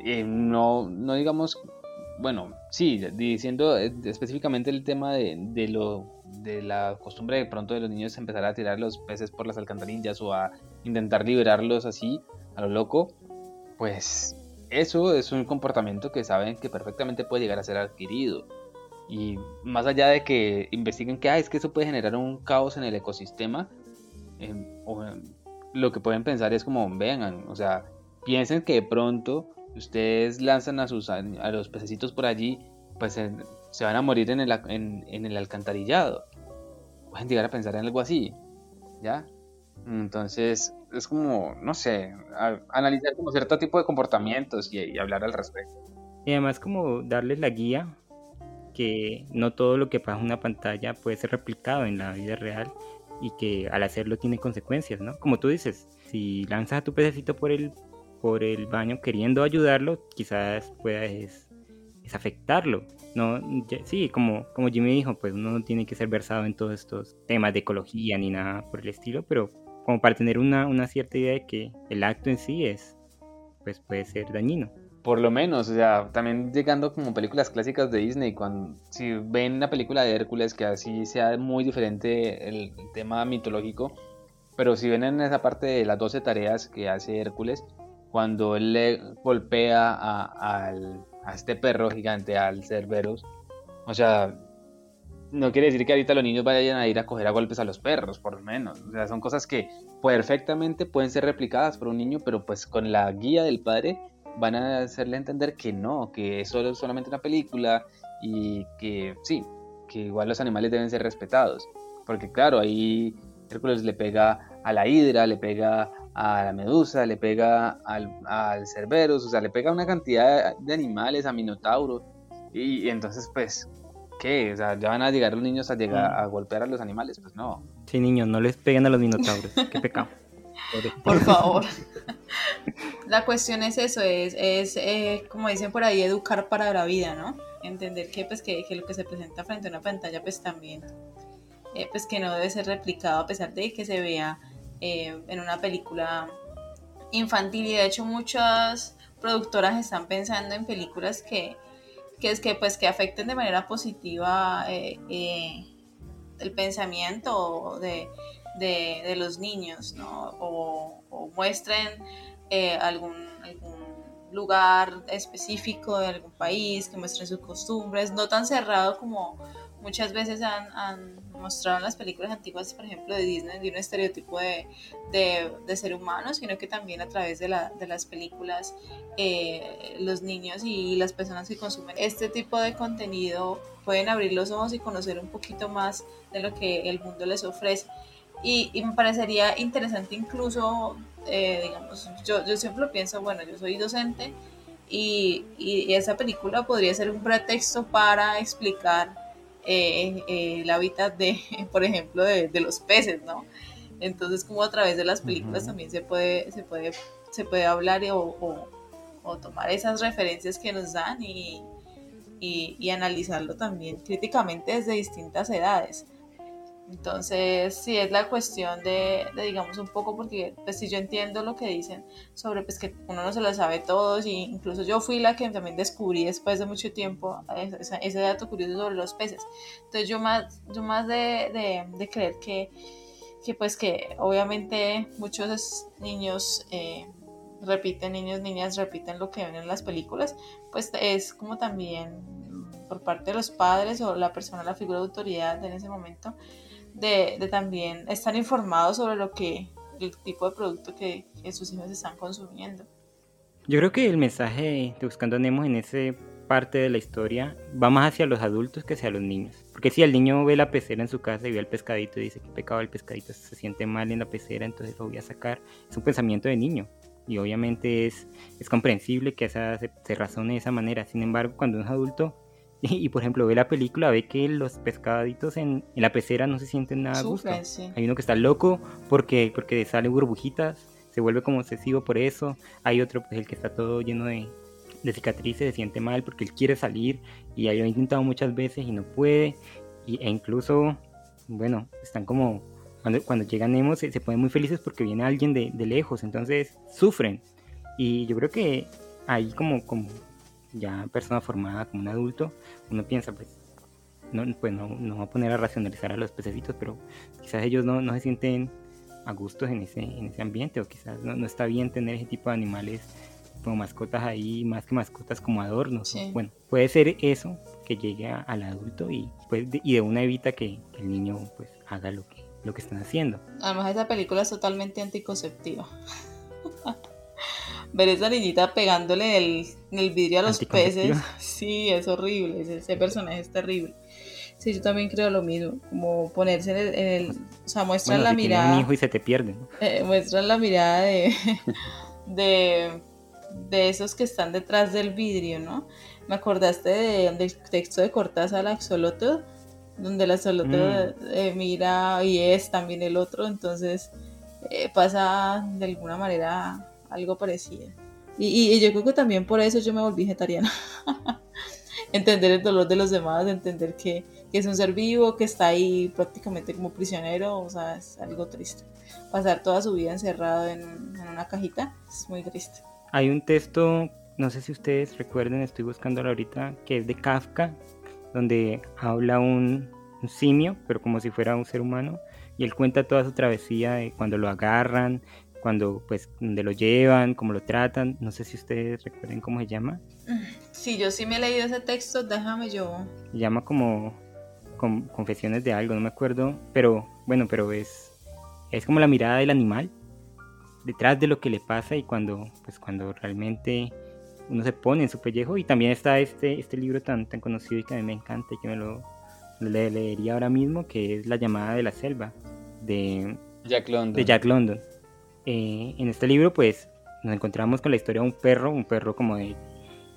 eh, no, no digamos, bueno, sí, diciendo eh, específicamente el tema de, de lo de la costumbre de pronto de los niños empezar a tirar los peces por las alcantarillas o a intentar liberarlos así a lo loco, pues eso es un comportamiento que saben que perfectamente puede llegar a ser adquirido. Y más allá de que investiguen que ah, es que eso puede generar un caos en el ecosistema, em, em, lo que pueden pensar es como, vengan, o sea, piensen que de pronto ustedes lanzan a, sus, a los pececitos por allí, pues se van a morir en el, en, el alcantarillado. Pueden llegar a pensar en algo así, ¿ya? Entonces, es como, no sé, analizar como cierto tipo de comportamientos y hablar al respecto. Y además como darles la guía que no todo lo que pasa en una pantalla puede ser replicado en la vida real y que al hacerlo tiene consecuencias, ¿no? Como tú dices, si lanzas a tu pececito por el, por el baño queriendo ayudarlo, quizás puedas afectarlo. No, sí, como, como Jimmy dijo, pues uno no tiene que ser versado en todos estos temas de ecología ni nada por el estilo, pero como para tener una, una cierta idea de que el acto en sí es, pues puede ser dañino. Por lo menos, o sea, también llegando como películas clásicas de Disney, cuando si ven una película de Hércules que así sea muy diferente el, tema mitológico, pero si ven en esa parte de las 12 tareas que hace Hércules, cuando él le golpea a, a este perro gigante, al Cerberus, o sea, no quiere decir que ahorita los niños vayan a ir a coger a golpes a los perros, por lo menos. O sea, son cosas que perfectamente pueden ser replicadas por un niño, pero pues con la guía del padre van a hacerle entender que no, que eso es solamente una película y que sí, que igual los animales deben ser respetados. Porque claro, ahí Hércules le pega a la hidra, le pega a la medusa, le pega al, al cerberus, o sea, le pega a una cantidad de animales, a Minotauro. Y, entonces, pues, ¿qué? O sea, ya van a llegar los niños a llegar mm. a golpear a los animales, pues no. Sí, niños, no les peguen a los minotauros, qué pecado. Por favor. La cuestión es eso, es, es eh, como dicen por ahí, educar para la vida, ¿no? Entender que, pues, que, lo que se presenta frente a una pantalla, pues también, eh, pues que no debe ser replicado a pesar de que se vea eh, en una película infantil. Y de hecho muchas productoras están pensando en películas que, que es que, pues, que afecten de manera positiva el pensamiento de de, los niños, ¿no? O, muestren eh, algún, lugar específico de algún país, que muestren sus costumbres, no tan cerrado como muchas veces han, mostrado en las películas antiguas, por ejemplo, de Disney, de un estereotipo de, ser humano, sino que también a través de las películas eh, los niños y las personas que consumen este tipo de contenido pueden abrir los ojos y conocer un poquito más de lo que el mundo les ofrece. Y, me parecería interesante incluso, eh, digamos, yo, yo siempre lo pienso, bueno, yo soy docente y, y esa película podría ser un pretexto para explicar eh, eh, el hábitat de, por ejemplo, de, los peces, ¿no? Entonces, como a través de las películas también se puede, se puede, se puede hablar o, o, tomar esas referencias que nos dan y, y, y analizarlo también críticamente desde distintas edades. Entonces, sí es la cuestión de, digamos, un poco, porque pues si yo entiendo lo que dicen sobre pues que uno no se lo sabe todos, y incluso yo fui la que también descubrí después de mucho tiempo ese, dato curioso sobre los peces. Entonces yo más, yo más de, de, creer que, que, pues que obviamente muchos niños eh, repiten, niños, niñas repiten lo que ven en las películas, pues es como también por parte de los padres o la persona, la figura de autoridad en ese momento, de, también estar informados sobre lo que el tipo de producto que, sus hijos están consumiendo. Yo creo que el mensaje de Buscando Nemo en esa parte de la historia va más hacia los adultos que hacia los niños. Porque si el niño ve la pecera en su casa y ve el pescadito y dice que pecado el pescadito, se siente mal en la pecera, entonces lo voy a sacar, es un pensamiento de niño. Y obviamente es, es comprensible que esa, se, se razone de esa manera. Sin embargo, cuando es adulto, Y, por ejemplo, ve la película, ve que los pescaditos en, la pecera no se sienten nada gusto. Hay uno que está loco porque, porque sale burbujitas, se vuelve como obsesivo por eso. Hay otro, pues el que está todo lleno de, cicatrices, se siente mal porque él quiere salir y lo ha intentado muchas veces y no puede. Y, e incluso, bueno, están como, cuando, cuando llegan Nemo se, se, ponen muy felices porque viene alguien de, de lejos, entonces sufren. Y yo creo que ahí como, como ya persona formada como un adulto, uno piensa, pues, no, pues no, no va a poner a racionalizar a los pececitos, pero quizás ellos no, no se sienten a gusto en ese, en ese ambiente, o quizás no, no, está bien tener ese tipo de animales como mascotas ahí, más que mascotas como adornos. Bueno, puede ser eso que llegue al adulto y, pues, y de una evita que, que, el niño pues haga lo que, lo que están haciendo. Además, esa película es totalmente anticonceptiva. ver esa niñita pegándole el, el vidrio a los peces. Sí, es horrible, ese, personaje es terrible. Sí, yo también creo lo mismo, como ponerse en el, o sea, muestran la mirada. un hijo y se te pierde. Eh, muestran la mirada de, de, de, esos que están detrás del vidrio, ¿no? Me acordaste del texto de Cortázar, la Axolotl, donde la Axolotl mm. eh, mira y es también el otro, entonces eh, pasa de alguna manera algo parecido. Y, y, yo creo que también por eso yo me volví vegetariana. entender el dolor de los demás, entender que, es un ser vivo, que está ahí prácticamente como prisionero, o sea, es algo triste. Pasar toda su vida encerrado en, en una cajita es muy triste. Hay un texto, no sé si ustedes recuerden, estoy buscándolo ahorita, que es de Kafka, donde habla un, un simio, pero como si fuera un ser humano, y él cuenta toda su travesía de cuando lo agarran, cuando pues donde lo llevan, cómo lo tratan. No sé si ustedes recuerden cómo se llama. Sí, yo sí me he leído ese texto, déjame yo. Se llama como confesiones de algo, no me acuerdo, pero bueno, pero es es como la mirada del animal detrás de lo que le pasa y cuando pues cuando realmente uno se pone en su pellejo y también está este este libro tan tan conocido y que a mí me encanta y que me lo, leería ahora mismo que es La llamada de la selva de Jack London. De Jack London eh, en este libro pues nos encontramos con la historia de un perro, un perro como de,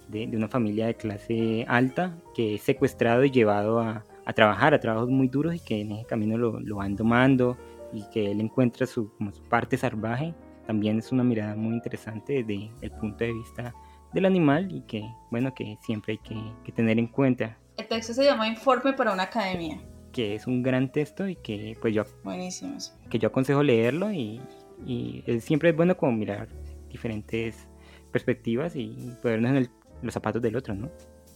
de, una familia de clase alta que es secuestrado y llevado a, a, trabajar, a trabajos muy duros y que en ese camino lo, lo van domando y que él encuentra su, como su parte salvaje. También es una mirada muy interesante desde el punto de vista del animal y que, bueno, que siempre hay que, que tener en cuenta. El texto se llama Informe para una academia que es un gran texto y que pues yo Buenísimo. que yo aconsejo leerlo y, y siempre es bueno como mirar diferentes perspectivas y ponernos en los zapatos del otro, ¿no?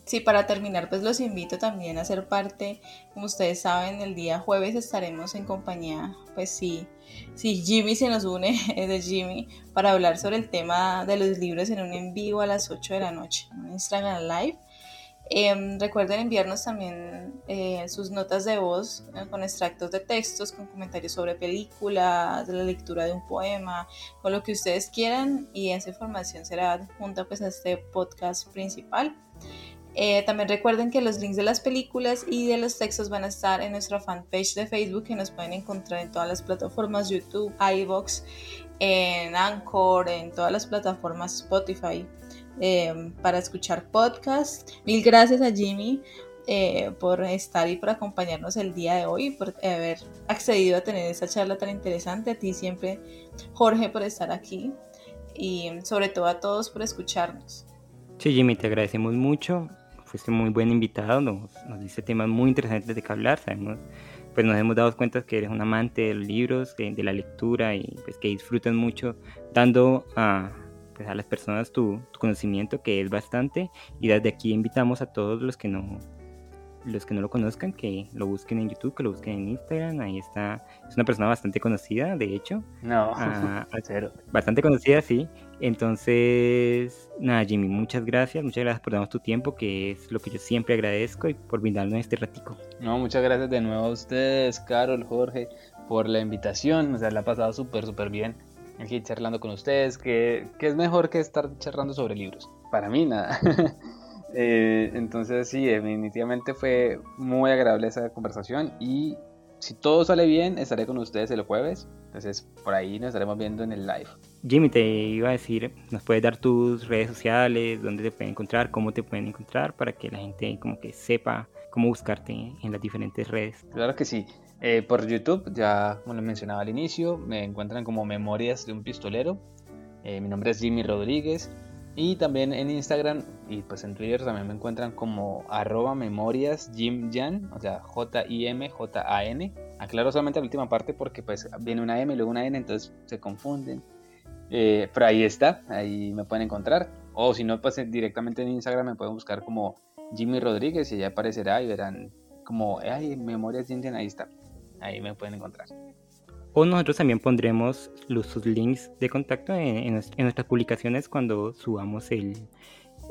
Sí, para terminar, pues los invito también a ser parte, como ustedes saben, el día jueves estaremos en compañía, pues sí, sí, Jimmy se nos une, es de Jimmy, para hablar sobre el tema de los libros en un en vivo a las 8 de la noche, en Instagram Live. Em, recuerden enviarnos también eh, sus notas de voz eh, con extractos de textos, con comentarios sobre películas, de la lectura de un poema, con lo que ustedes quieran y esa información será junto pues, a este podcast principal. Eh, también recuerden que los links de las películas y de los textos van a estar en nuestra fanpage de Facebook que nos pueden encontrar en todas las plataformas YouTube, iVoox, en Anchor, en todas las plataformas Spotify. Em, para escuchar podcast. Mil gracias a Jimmy eh, por estar y por acompañarnos el día de hoy, por haber accedido a tener esta charla tan interesante. A ti siempre, Jorge, por estar aquí y sobre todo a todos por escucharnos. Sí, Jimmy, te agradecemos mucho. Fuiste muy buen invitado, nos, nos diste temas muy interesantes de que hablar. Sabemos, pues nos hemos dado cuenta que eres un amante de los libros, de, de la lectura y pues que disfrutas mucho dando a pues, a las personas tu, conocimiento, que es bastante. Y desde aquí invitamos a todos los que no los que no lo conozcan, que lo busquen en YouTube, que lo busquen en Instagram. Ahí está. Es una persona bastante conocida, de hecho. No, ah, cero. Bastante conocida, sí. Entonces, nada, Jimmy, muchas gracias. Muchas gracias por darnos tu tiempo, que es lo que yo siempre agradezco, y por brindarnos este ratico. No, muchas gracias de nuevo a ustedes, Carol, Jorge, por la invitación. O sea, la ha pasado súper, súper bien aquí charlando con ustedes, que, es mejor que estar charlando sobre libros. Para mí nada. Eh, entonces sí, definitivamente fue muy agradable esa conversación y si todo sale bien, estaré con ustedes el jueves. Entonces por ahí nos estaremos viendo en el live. Jimmy, te iba a decir, ¿nos puedes dar tus redes sociales, dónde te pueden encontrar, cómo te pueden encontrar, para que la gente como que sepa cómo buscarte en las diferentes redes? Claro que sí. Eh, por YouTube, ya como les mencionaba al inicio, me encuentran como Memorias de un Pistolero. Eh, mi nombre es Jimmy Rodríguez. Y también en Instagram y pues en Twitter también me encuentran como arroba memorias Jim o sea J-I-M-J-A-N. Aclaro solamente la última parte porque pues viene una M y luego una N, entonces se confunden. Eh, pero ahí está, ahí me pueden encontrar. O si no, pues directamente en Instagram me pueden buscar como Jimmy Rodríguez y ya aparecerá y verán como, ay, Memorias Jim ahí está ahí me pueden encontrar. O nosotros también pondremos los, sus links de contacto en, nuestras publicaciones cuando subamos el,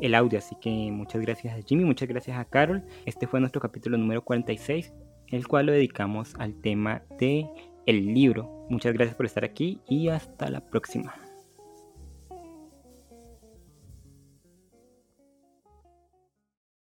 el audio. Así que muchas gracias a Jimmy, muchas gracias a Carol. Este fue nuestro capítulo número 46, el cual lo dedicamos al tema de el libro. Muchas gracias por estar aquí y hasta la próxima.